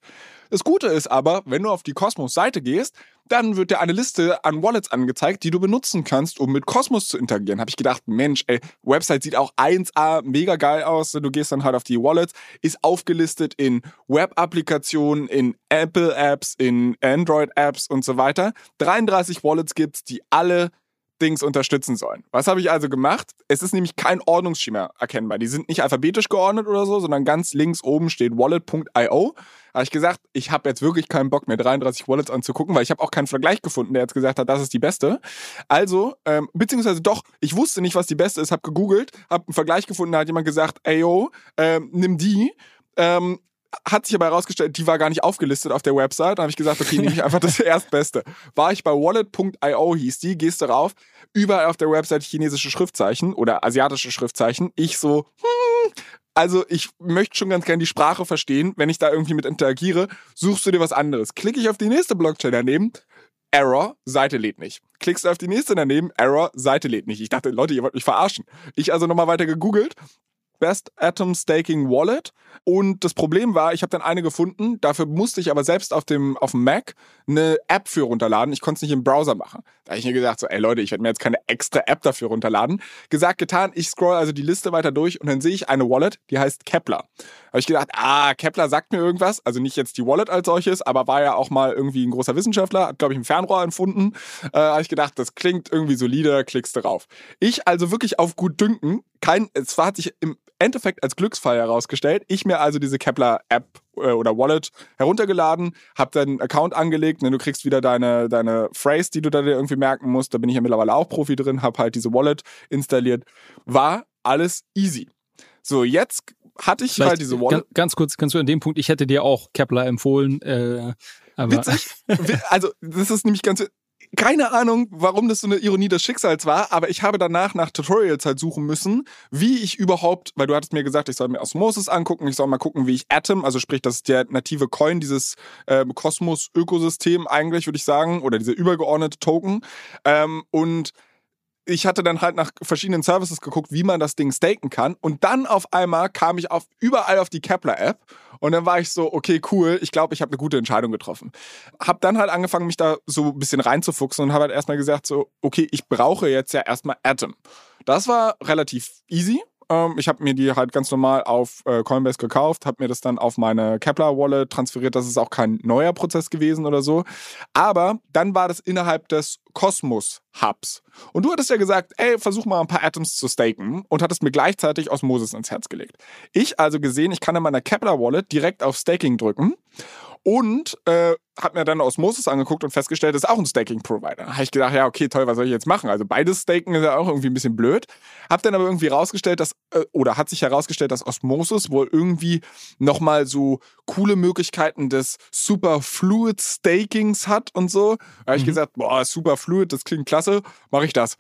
Das Gute ist aber, wenn du auf die Cosmos-Seite gehst, dann wird dir eine Liste an Wallets angezeigt, die du benutzen kannst, um mit Cosmos zu interagieren. Habe ich gedacht, Mensch, ey, Website sieht auch 1A mega geil aus. Du gehst dann halt auf die Wallets, ist aufgelistet in Web-Applikationen, in Apple-Apps, in Android-Apps und so weiter. 33 Wallets gibt's, die alle Dings unterstützen sollen. Was habe ich also gemacht? Es ist nämlich kein Ordnungsschema erkennbar. Die sind nicht alphabetisch geordnet oder so, sondern ganz links oben steht wallet.io. Habe ich gesagt, ich habe jetzt wirklich keinen Bock mehr 33 Wallets anzugucken, weil ich habe auch keinen Vergleich gefunden, der jetzt gesagt hat, das ist die beste. Also, ähm, beziehungsweise doch, ich wusste nicht, was die beste ist, habe gegoogelt, habe einen Vergleich gefunden, da hat jemand gesagt, ey yo, ähm, nimm die. Ähm, hat sich aber herausgestellt, die war gar nicht aufgelistet auf der Website. Da habe ich gesagt, okay, nehme ich einfach das Erstbeste. War ich bei wallet.io hieß die, gehst du rauf, überall auf der Website chinesische Schriftzeichen oder asiatische Schriftzeichen. Ich so, hm, also ich möchte schon ganz gerne die Sprache verstehen. Wenn ich da irgendwie mit interagiere, suchst du dir was anderes. Klicke ich auf die nächste Blockchain daneben, Error, Seite lädt nicht. Klickst du auf die nächste daneben, Error, Seite lädt nicht. Ich dachte, Leute, ihr wollt mich verarschen. Ich also nochmal weiter gegoogelt Best Atom Staking Wallet. Und das Problem war, ich habe dann eine gefunden. Dafür musste ich aber selbst auf dem, auf dem Mac eine App für runterladen. Ich konnte es nicht im Browser machen. Da habe ich mir gesagt, so, ey Leute, ich werde mir jetzt keine extra App dafür runterladen. Gesagt, getan. Ich scroll also die Liste weiter durch und dann sehe ich eine Wallet, die heißt Kepler. Habe ich gedacht, ah, Kepler sagt mir irgendwas. Also nicht jetzt die Wallet als solches, aber war ja auch mal irgendwie ein großer Wissenschaftler, hat, glaube ich, ein Fernrohr erfunden. Äh, habe ich gedacht, das klingt irgendwie solide, klickst drauf. Ich also wirklich auf gut dünken, kein, es hat sich im Endeffekt als Glücksfall herausgestellt. Ich mir also diese Kepler-App äh, oder Wallet heruntergeladen, habe dann einen Account angelegt, ne, du kriegst wieder deine, deine Phrase, die du da dir irgendwie merken musst. Da bin ich ja mittlerweile auch Profi drin, habe halt diese Wallet installiert. War alles easy. So, jetzt hatte ich Vielleicht halt diese Wallet. Ganz, ganz kurz, kannst du an dem Punkt, ich hätte dir auch Kepler empfohlen. Äh, aber Witzig. Also, das ist nämlich ganz. Keine Ahnung, warum das so eine Ironie des Schicksals war, aber ich habe danach nach Tutorials halt suchen müssen, wie ich überhaupt, weil du hattest mir gesagt, ich soll mir Osmosis angucken, ich soll mal gucken, wie ich Atom, also sprich, das ist der native Coin, dieses ähm, Kosmos-Ökosystem eigentlich, würde ich sagen, oder diese übergeordnete Token. Ähm, und ich hatte dann halt nach verschiedenen Services geguckt, wie man das Ding staken kann. Und dann auf einmal kam ich auf überall auf die Kepler-App. Und dann war ich so, okay, cool, ich glaube, ich habe eine gute Entscheidung getroffen. Hab dann halt angefangen, mich da so ein bisschen reinzufuchsen und habe halt erstmal gesagt, so, okay, ich brauche jetzt ja erstmal Atom. Das war relativ easy. Ähm, ich habe mir die halt ganz normal auf äh, Coinbase gekauft, habe mir das dann auf meine Kepler-Wallet transferiert. Das ist auch kein neuer Prozess gewesen oder so. Aber dann war das innerhalb des Kosmos-Hubs. Und du hattest ja gesagt, ey, versuch mal ein paar Atoms zu staken und hattest mir gleichzeitig Osmosis ins Herz gelegt. Ich also gesehen, ich kann in meiner Kepler-Wallet direkt auf Staking drücken und äh, habe mir dann Osmosis angeguckt und festgestellt, das ist auch ein Staking-Provider. Habe ich gedacht, ja, okay, toll, was soll ich jetzt machen? Also beides Staken ist ja auch irgendwie ein bisschen blöd. Hab dann aber irgendwie rausgestellt, dass, äh, oder hat sich herausgestellt, dass Osmosis wohl irgendwie nochmal so coole Möglichkeiten des Superfluid Stakings hat und so. Da habe ich Mhm. gesagt, boah, Superfluid, das klingt klasse, mache ich das.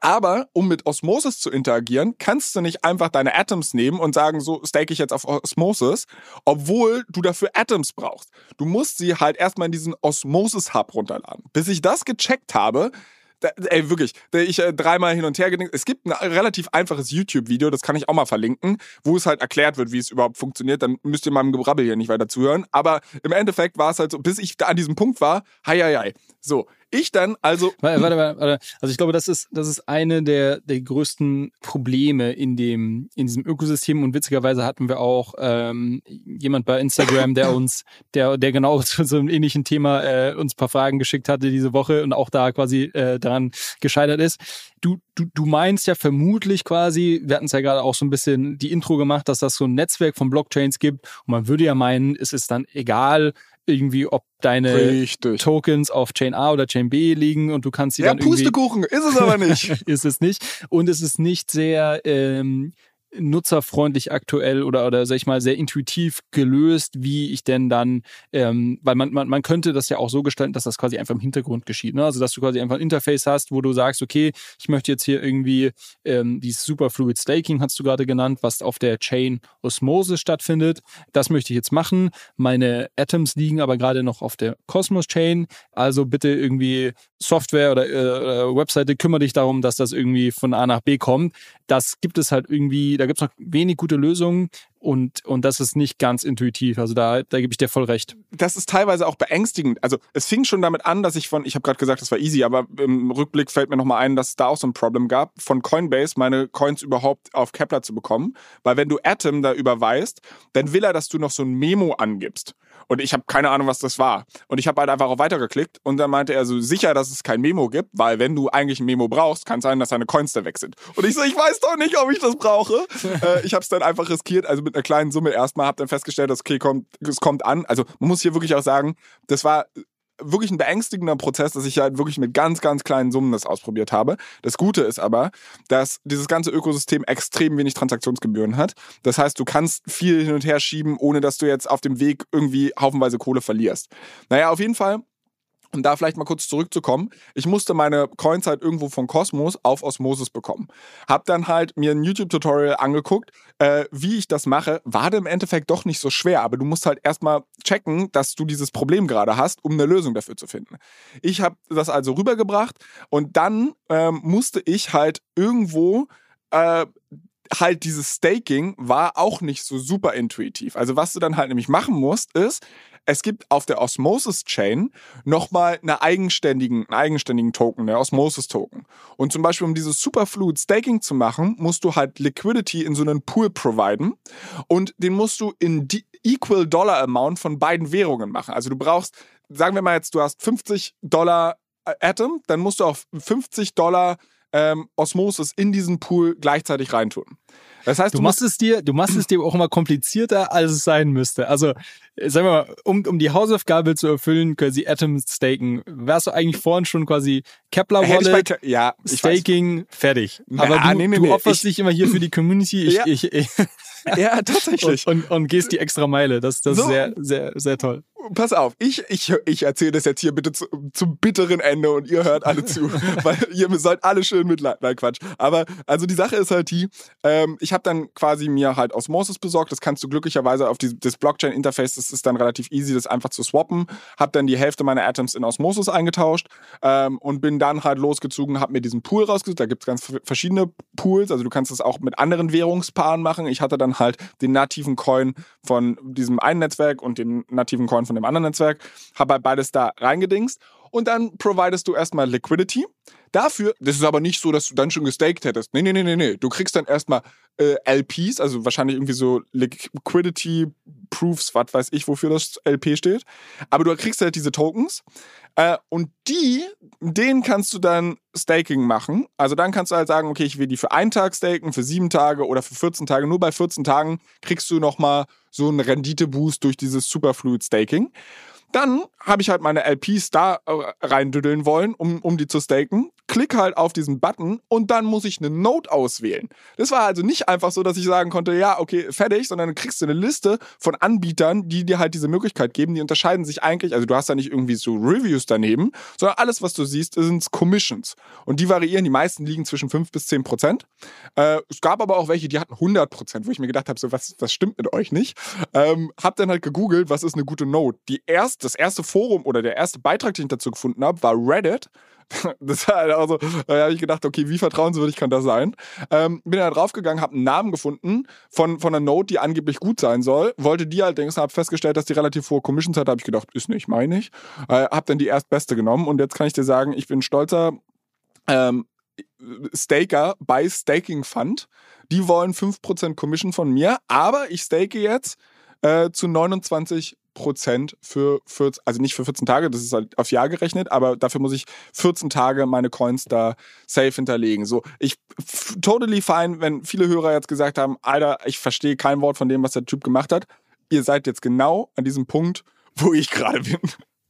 Aber um mit Osmosis zu interagieren, kannst du nicht einfach deine Atoms nehmen und sagen, so stake ich jetzt auf Osmosis, obwohl du dafür Atoms brauchst. Du musst sie halt erstmal in diesen Osmosis-Hub runterladen. Bis ich das gecheckt habe, da, ey, wirklich, ich äh, dreimal hin und her gedenkt. Es gibt ein relativ einfaches YouTube-Video, das kann ich auch mal verlinken, wo es halt erklärt wird, wie es überhaupt funktioniert. Dann müsst ihr meinem Gebrabbel hier nicht weiter zuhören. Aber im Endeffekt war es halt so, bis ich da an diesem Punkt war, hei, hei, hei. So, ich dann also Warte, warte, warte. Also ich glaube, das ist, das ist eine der, der größten Probleme in dem, in diesem Ökosystem. Und witzigerweise hatten wir auch ähm, jemand bei Instagram, der uns, der, der genau zu so einem ähnlichen Thema äh, uns ein paar Fragen geschickt hatte diese Woche und auch da quasi äh, daran gescheitert ist. Du, du, du meinst ja vermutlich quasi, wir hatten es ja gerade auch so ein bisschen die Intro gemacht, dass das so ein Netzwerk von Blockchains gibt. Und man würde ja meinen, es ist dann egal, irgendwie, ob deine Richtig. Tokens auf Chain A oder Chain B liegen und du kannst sie Ja, dann irgendwie Pustekuchen, ist es aber nicht. ist es nicht und es ist nicht sehr ähm, nutzerfreundlich aktuell oder oder sag ich mal sehr intuitiv gelöst, wie ich denn dann, ähm, weil man, man man könnte das ja auch so gestalten, dass das quasi einfach im Hintergrund geschieht, ne? Also dass du quasi einfach ein Interface hast, wo du sagst, okay, ich möchte jetzt hier irgendwie ähm, dieses Superfluid Staking hast du gerade genannt, was auf der Chain Osmosis stattfindet. Das möchte ich jetzt machen. Meine Atoms liegen aber gerade noch auf der Cosmos Chain. Also bitte irgendwie Software oder, äh, oder Webseite, kümmere dich darum, dass das irgendwie von A nach B kommt. Das gibt es halt irgendwie, da gibt es noch wenig gute Lösungen und, und das ist nicht ganz intuitiv. Also da, da gebe ich dir voll recht. das ist teilweise auch beängstigend. Also es fing schon damit an, dass ich von, ich habe gerade gesagt, das war easy, aber im Rückblick fällt mir nochmal ein, dass es da auch so ein Problem gab, von Coinbase meine Coins überhaupt auf Kepler zu bekommen. Weil wenn du Atom da überweist, dann will er, dass du noch so ein Memo angibst. Und ich habe keine Ahnung, was das war. Und ich habe halt einfach auf weitergeklickt und dann meinte er so sicher, dass es kein Memo gibt, weil wenn du eigentlich ein Memo brauchst, kann es sein, dass deine Coins da weg sind. Und ich so, ich weiß doch nicht, ob ich das brauche. äh, ich habe es dann einfach riskiert, also mit einer kleinen Summe erstmal, habe dann festgestellt, dass okay, kommt, es kommt an. Also man muss hier wirklich auch sagen, das war wirklich ein beängstigender Prozess, dass ich halt wirklich mit ganz, ganz kleinen Summen das ausprobiert habe. Das Gute ist aber, dass dieses ganze Ökosystem extrem wenig Transaktionsgebühren hat. Das heißt, du kannst viel hin und her schieben, ohne dass du jetzt auf dem Weg irgendwie haufenweise Kohle verlierst. Naja, auf jeden Fall um da vielleicht mal kurz zurückzukommen, ich musste meine Coins halt irgendwo von Cosmos auf Osmosis bekommen. Hab dann halt mir ein YouTube-Tutorial angeguckt, äh, wie ich das mache. War im Endeffekt doch nicht so schwer, aber du musst halt erstmal checken, dass du dieses Problem gerade hast, um eine Lösung dafür zu finden. Ich habe das also rübergebracht und dann ähm, musste ich halt irgendwo äh, halt dieses Staking war auch nicht so super intuitiv. Also was du dann halt nämlich machen musst, ist, es gibt auf der Osmosis Chain nochmal eine eigenständigen, einen eigenständigen Token, der Osmosis Token. Und zum Beispiel, um dieses Superfluid Staking zu machen, musst du halt Liquidity in so einen Pool providen und den musst du in die Equal Dollar Amount von beiden Währungen machen. Also du brauchst, sagen wir mal jetzt, du hast 50 Dollar äh, Atom, dann musst du auch 50 Dollar ähm, Osmosis in diesen Pool gleichzeitig reintun. Das heißt, du, du machst es dir, du machst es dir auch immer komplizierter, als es sein müsste. Also, sagen wir mal, um, um die Hausaufgabe zu erfüllen, quasi Atom staken, wärst du eigentlich vorhin schon quasi Kepler Wallet, ja, Staking, fertig. Aber ja, du, nee, nee, du opferst nee, dich immer hier für die Community. Ich, ja. ich, ich, ja, tatsächlich. Und, und, und, gehst die extra Meile. Das, das so. ist sehr, sehr, sehr toll pass auf, ich, ich, ich erzähle das jetzt hier bitte zu, zum bitteren Ende und ihr hört alle zu, weil ihr sollt alle schön mitleiden. Nein, Quatsch. Aber also die Sache ist halt die, ähm, ich habe dann quasi mir halt Osmosis besorgt. Das kannst du glücklicherweise auf die, das Blockchain-Interface, das ist dann relativ easy, das einfach zu swappen. Habe dann die Hälfte meiner Atoms in Osmosis eingetauscht ähm, und bin dann halt losgezogen, habe mir diesen Pool rausgesucht. Da gibt es ganz verschiedene Pools. Also du kannst das auch mit anderen Währungspaaren machen. Ich hatte dann halt den nativen Coin von diesem einen Netzwerk und den nativen Coin von dem anderen Netzwerk, habe halt beides da reingedingst und dann providest du erstmal Liquidity. Dafür, das ist aber nicht so, dass du dann schon gestaked hättest. Nee, nee, nee, nee, nee. Du kriegst dann erstmal äh, LPs, also wahrscheinlich irgendwie so Liquidity Proofs, was weiß ich, wofür das LP steht. Aber du kriegst halt diese Tokens äh, und die, denen kannst du dann Staking machen. Also dann kannst du halt sagen, okay, ich will die für einen Tag staken, für sieben Tage oder für 14 Tage. Nur bei 14 Tagen kriegst du nochmal so einen Renditeboost durch dieses Superfluid Staking. Dann habe ich halt meine LPs da äh, reindüddeln wollen, um, um die zu staken. Klick halt auf diesen Button und dann muss ich eine Note auswählen. Das war also nicht einfach so, dass ich sagen konnte, ja, okay, fertig, sondern dann kriegst du eine Liste von Anbietern, die dir halt diese Möglichkeit geben. Die unterscheiden sich eigentlich, also du hast da nicht irgendwie so Reviews daneben, sondern alles, was du siehst, sind Commissions. Und die variieren, die meisten liegen zwischen 5 bis 10 Prozent. Äh, es gab aber auch welche, die hatten 100 Prozent, wo ich mir gedacht habe, so, was, was stimmt mit euch nicht? Ähm, hab dann halt gegoogelt, was ist eine gute Note. Die erste das erste Forum oder der erste Beitrag, den ich dazu gefunden habe, war Reddit. Das war halt also, da habe ich gedacht, okay, wie vertrauenswürdig kann das sein? Ähm, bin da draufgegangen, habe einen Namen gefunden von, von einer Note, die angeblich gut sein soll. Wollte die allerdings, habe festgestellt, dass die relativ hohe Commissions hat. habe ich gedacht, ist nicht, meine ich. Äh, habe dann die erstbeste genommen und jetzt kann ich dir sagen, ich bin stolzer ähm, Staker bei Staking Fund. Die wollen 5% Commission von mir, aber ich stake jetzt äh, zu 29 Prozent für 14, also nicht für 14 Tage, das ist halt auf Jahr gerechnet, aber dafür muss ich 14 Tage meine Coins da safe hinterlegen. So, ich totally fine, wenn viele Hörer jetzt gesagt haben, Alter, ich verstehe kein Wort von dem, was der Typ gemacht hat. Ihr seid jetzt genau an diesem Punkt, wo ich gerade bin.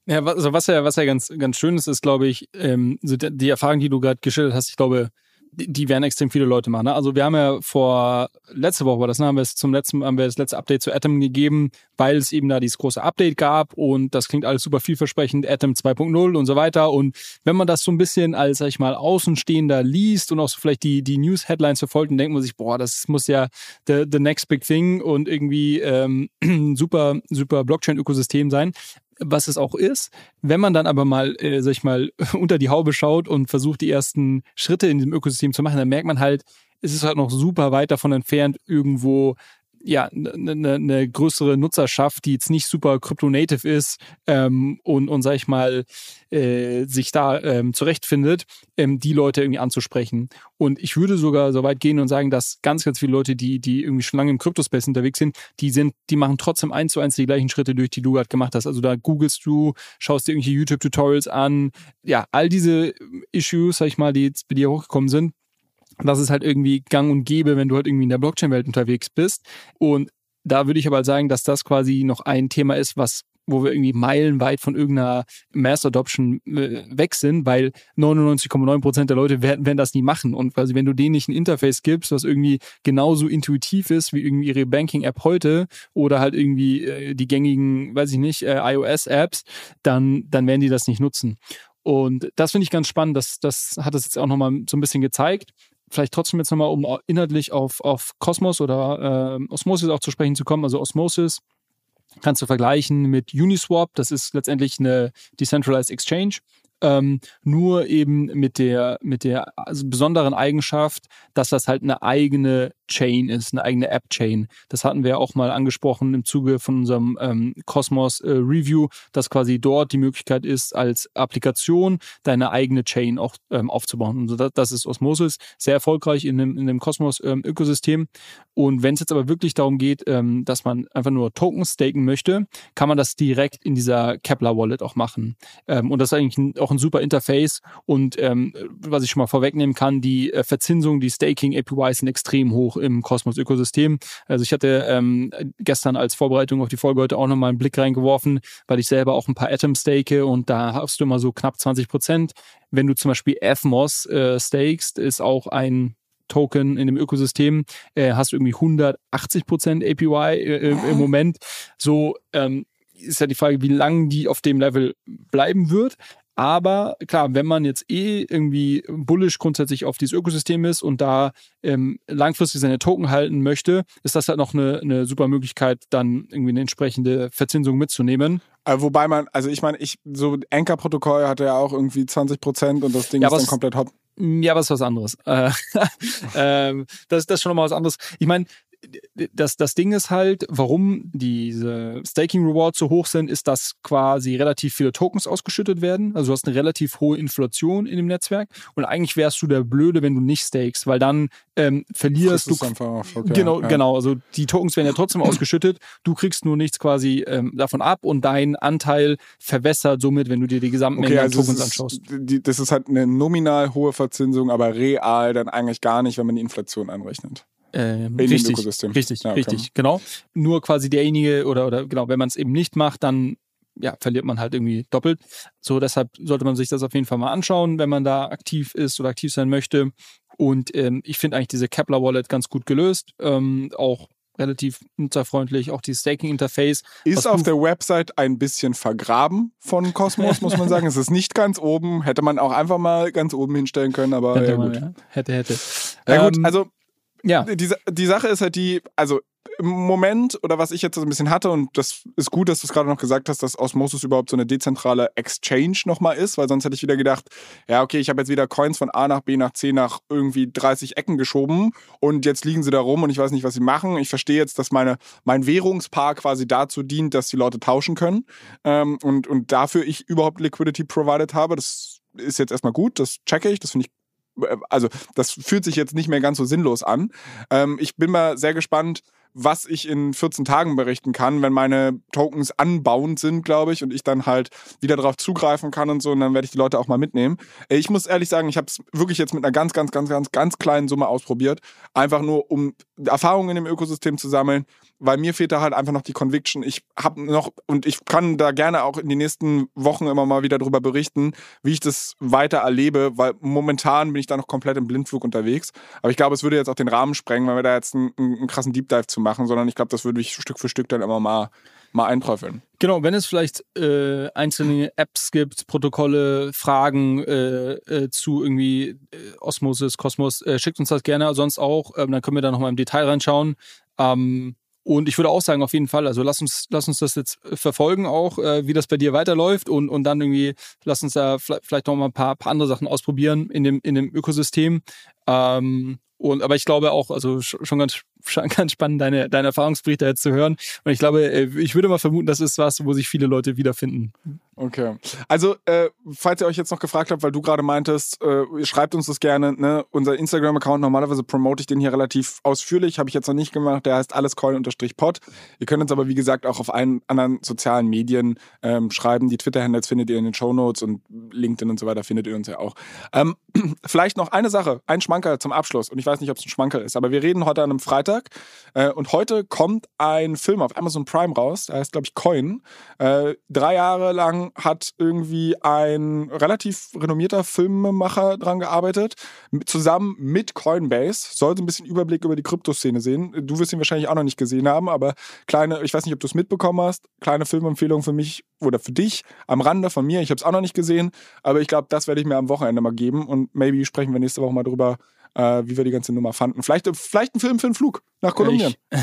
Ja, also was ja, was ja ganz, ganz schön ist, ist, glaube ich, ähm, die Erfahrung, die du gerade geschildert hast, ich glaube, die werden extrem viele Leute machen. Ne? Also wir haben ja vor letzte Woche war das, ne, haben wir es zum letzten, haben wir das letzte Update zu Atom gegeben, weil es eben da dieses große Update gab und das klingt alles super vielversprechend, Atom 2.0 und so weiter. Und wenn man das so ein bisschen als, sag ich mal, Außenstehender liest und auch so vielleicht die, die News-Headlines verfolgt, dann denkt man sich, boah, das muss ja the, the next big thing und irgendwie ähm, super, super Blockchain-Ökosystem sein was es auch ist. Wenn man dann aber mal, äh, sag ich mal, unter die Haube schaut und versucht, die ersten Schritte in diesem Ökosystem zu machen, dann merkt man halt, es ist halt noch super weit davon entfernt, irgendwo ja, eine ne, ne größere Nutzerschaft, die jetzt nicht super crypto-native ist ähm, und, und, sag ich mal, äh, sich da ähm, zurechtfindet, ähm, die Leute irgendwie anzusprechen. Und ich würde sogar so weit gehen und sagen, dass ganz, ganz viele Leute, die, die irgendwie schon lange im Kryptospace unterwegs sind, die sind, die machen trotzdem eins zu eins die gleichen Schritte durch, die du gerade gemacht hast. Also da googelst du, schaust dir irgendwelche YouTube-Tutorials an, ja, all diese Issues, sag ich mal, die jetzt bei dir hochgekommen sind, das ist halt irgendwie gang und gäbe, wenn du halt irgendwie in der Blockchain-Welt unterwegs bist. Und da würde ich aber sagen, dass das quasi noch ein Thema ist, was wo wir irgendwie meilenweit von irgendeiner Mass Adoption äh, weg sind, weil 99,9 Prozent der Leute werden, werden das nie machen. Und quasi, wenn du denen nicht ein Interface gibst, was irgendwie genauso intuitiv ist wie irgendwie ihre Banking-App heute oder halt irgendwie äh, die gängigen, weiß ich nicht, äh, iOS-Apps, dann, dann werden die das nicht nutzen. Und das finde ich ganz spannend. Das, das hat es jetzt auch nochmal so ein bisschen gezeigt vielleicht trotzdem jetzt nochmal, um inhaltlich auf, auf Cosmos oder äh, Osmosis auch zu sprechen zu kommen. Also Osmosis kannst du vergleichen mit Uniswap. Das ist letztendlich eine Decentralized Exchange. Ähm, nur eben mit der, mit der also besonderen Eigenschaft, dass das halt eine eigene Chain ist, eine eigene App-Chain. Das hatten wir auch mal angesprochen im Zuge von unserem ähm, Cosmos äh, Review, dass quasi dort die Möglichkeit ist, als Applikation deine eigene Chain auch ähm, aufzubauen. Und das, das ist Osmosis, sehr erfolgreich in dem, in dem Cosmos-Ökosystem. Ähm, und wenn es jetzt aber wirklich darum geht, ähm, dass man einfach nur Tokens staken möchte, kann man das direkt in dieser Kepler Wallet auch machen. Ähm, und das ist eigentlich ein, auch ein super Interface. Und ähm, was ich schon mal vorwegnehmen kann, die äh, Verzinsung, die Staking APYs sind extrem hoch im Cosmos-Ökosystem. Also ich hatte ähm, gestern als Vorbereitung auf die Folge heute auch nochmal einen Blick reingeworfen, weil ich selber auch ein paar Atoms stake und da hast du immer so knapp 20 Prozent. Wenn du zum Beispiel Athmos äh, stakest, ist auch ein Token in dem Ökosystem, äh, hast du irgendwie 180 Prozent APY äh, im Moment. So ähm, ist ja die Frage, wie lange die auf dem Level bleiben wird. Aber klar, wenn man jetzt eh irgendwie bullish grundsätzlich auf dieses Ökosystem ist und da ähm, langfristig seine Token halten möchte, ist das halt noch eine, eine super Möglichkeit, dann irgendwie eine entsprechende Verzinsung mitzunehmen. Äh, wobei man, also ich meine, ich, so Anchor-Protokoll hatte ja auch irgendwie 20 Prozent und das Ding ja, ist dann komplett hot. Ja, was ist was anderes. Äh, ähm, das, das ist schon nochmal was anderes. Ich meine, das, das Ding ist halt, warum diese Staking Rewards so hoch sind, ist, dass quasi relativ viele Tokens ausgeschüttet werden. Also du hast eine relativ hohe Inflation in dem Netzwerk und eigentlich wärst du der Blöde, wenn du nicht stakest, weil dann ähm, verlierst du. Okay, genau, ja. genau. Also die Tokens werden ja trotzdem ausgeschüttet. Du kriegst nur nichts quasi ähm, davon ab und dein Anteil verwässert somit, wenn du dir die gesamten okay, also Tokens anschaust. Die, das ist halt eine nominal hohe Verzinsung, aber real dann eigentlich gar nicht, wenn man die Inflation anrechnet. Ähm, richtig, richtig, ja, okay. richtig, genau. Nur quasi derjenige oder, oder genau, wenn man es eben nicht macht, dann ja, verliert man halt irgendwie doppelt. So, deshalb sollte man sich das auf jeden Fall mal anschauen, wenn man da aktiv ist oder aktiv sein möchte. Und ähm, ich finde eigentlich diese Kepler Wallet ganz gut gelöst. Ähm, auch relativ nutzerfreundlich, auch die Staking-Interface. Ist auf der Website ein bisschen vergraben von Cosmos, muss man sagen. es ist nicht ganz oben. Hätte man auch einfach mal ganz oben hinstellen können, aber hätte ja, gut. Man, ja. Hätte, hätte. Ja, gut, ähm, also ja. Die, die Sache ist halt die, also im Moment oder was ich jetzt so ein bisschen hatte und das ist gut, dass du es gerade noch gesagt hast, dass Osmosis überhaupt so eine dezentrale Exchange nochmal ist, weil sonst hätte ich wieder gedacht, ja okay, ich habe jetzt wieder Coins von A nach B nach C nach irgendwie 30 Ecken geschoben und jetzt liegen sie da rum und ich weiß nicht, was sie machen. Ich verstehe jetzt, dass meine, mein Währungspaar quasi dazu dient, dass die Leute tauschen können ähm, und, und dafür ich überhaupt Liquidity provided habe. Das ist jetzt erstmal gut, das checke ich, das finde ich also das fühlt sich jetzt nicht mehr ganz so sinnlos an. Ähm, ich bin mal sehr gespannt, was ich in 14 Tagen berichten kann, wenn meine Tokens anbauend sind, glaube ich, und ich dann halt wieder darauf zugreifen kann und so, und dann werde ich die Leute auch mal mitnehmen. Äh, ich muss ehrlich sagen, ich habe es wirklich jetzt mit einer ganz, ganz, ganz, ganz, ganz kleinen Summe ausprobiert, einfach nur um Erfahrungen dem Ökosystem zu sammeln weil mir fehlt da halt einfach noch die Conviction. Ich habe noch, und ich kann da gerne auch in den nächsten Wochen immer mal wieder darüber berichten, wie ich das weiter erlebe, weil momentan bin ich da noch komplett im Blindflug unterwegs. Aber ich glaube, es würde jetzt auch den Rahmen sprengen, wenn wir da jetzt einen, einen krassen Deep Dive zu machen, sondern ich glaube, das würde ich Stück für Stück dann immer mal, mal einträufeln. Genau, wenn es vielleicht äh, einzelne Apps gibt, Protokolle, Fragen äh, äh, zu irgendwie äh, Osmosis, Kosmos, äh, schickt uns das gerne sonst auch. Ähm, dann können wir da nochmal im Detail reinschauen. Ähm, und ich würde auch sagen, auf jeden Fall, also lass uns, lass uns das jetzt verfolgen auch, äh, wie das bei dir weiterläuft und, und dann irgendwie, lass uns da vielleicht noch mal ein paar, paar andere Sachen ausprobieren in dem, in dem Ökosystem. Ähm, und, aber ich glaube auch, also schon ganz, ganz spannend, deine, deine Erfahrungsberichte jetzt zu hören. Und ich glaube, äh, ich würde mal vermuten, das ist was, wo sich viele Leute wiederfinden. Okay. Also, äh, falls ihr euch jetzt noch gefragt habt, weil du gerade meintest, äh, schreibt uns das gerne. Ne? Unser Instagram-Account, normalerweise promote ich den hier relativ ausführlich, habe ich jetzt noch nicht gemacht. Der heißt allescoin-pod. Ihr könnt uns aber, wie gesagt, auch auf allen anderen sozialen Medien ähm, schreiben. Die Twitter-Handles findet ihr in den Show Notes und LinkedIn und so weiter findet ihr uns ja auch. Ähm, vielleicht noch eine Sache, ein Schmankerl zum Abschluss. Und ich weiß nicht, ob es ein Schmankerl ist, aber wir reden heute an einem Freitag. Äh, und heute kommt ein Film auf Amazon Prime raus. Der heißt, glaube ich, Coin. Äh, drei Jahre lang hat irgendwie ein relativ renommierter Filmemacher dran gearbeitet, zusammen mit Coinbase. Sollte ein bisschen Überblick über die Kryptoszene sehen. Du wirst ihn wahrscheinlich auch noch nicht gesehen haben, aber kleine, ich weiß nicht, ob du es mitbekommen hast, kleine Filmempfehlung für mich oder für dich am Rande von mir. Ich habe es auch noch nicht gesehen, aber ich glaube, das werde ich mir am Wochenende mal geben und maybe sprechen wir nächste Woche mal drüber, äh, wie wir die ganze Nummer fanden. Vielleicht, vielleicht ein Film für einen Flug nach Kolumbien. Ich,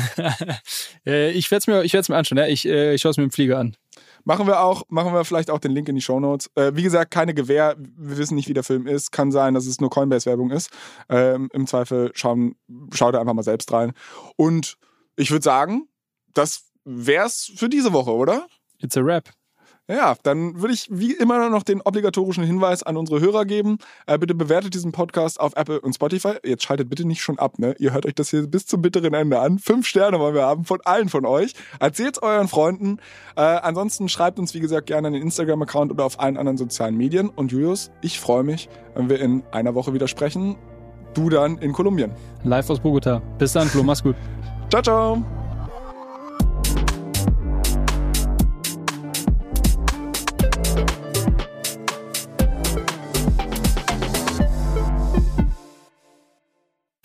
äh, ich werde es mir, mir anschauen. Ja? Ich, äh, ich schaue es mir im Flieger an. Machen wir auch, machen wir vielleicht auch den Link in die Shownotes. Äh, wie gesagt, keine Gewähr. Wir wissen nicht, wie der Film ist. Kann sein, dass es nur Coinbase-Werbung ist. Ähm, Im Zweifel schauen, schaut einfach mal selbst rein. Und ich würde sagen, das wär's für diese Woche, oder? It's a rap. Ja, dann würde ich wie immer noch den obligatorischen Hinweis an unsere Hörer geben. Äh, bitte bewertet diesen Podcast auf Apple und Spotify. Jetzt schaltet bitte nicht schon ab, ne? Ihr hört euch das hier bis zum bitteren Ende an. Fünf Sterne wollen wir haben von allen von euch. Erzählt's euren Freunden. Äh, ansonsten schreibt uns, wie gesagt, gerne an den Instagram-Account oder auf allen anderen sozialen Medien. Und Julius, ich freue mich, wenn wir in einer Woche wieder sprechen. Du dann in Kolumbien. Live aus Bogota. Bis dann, Flo. Mach's gut. Ciao, ciao.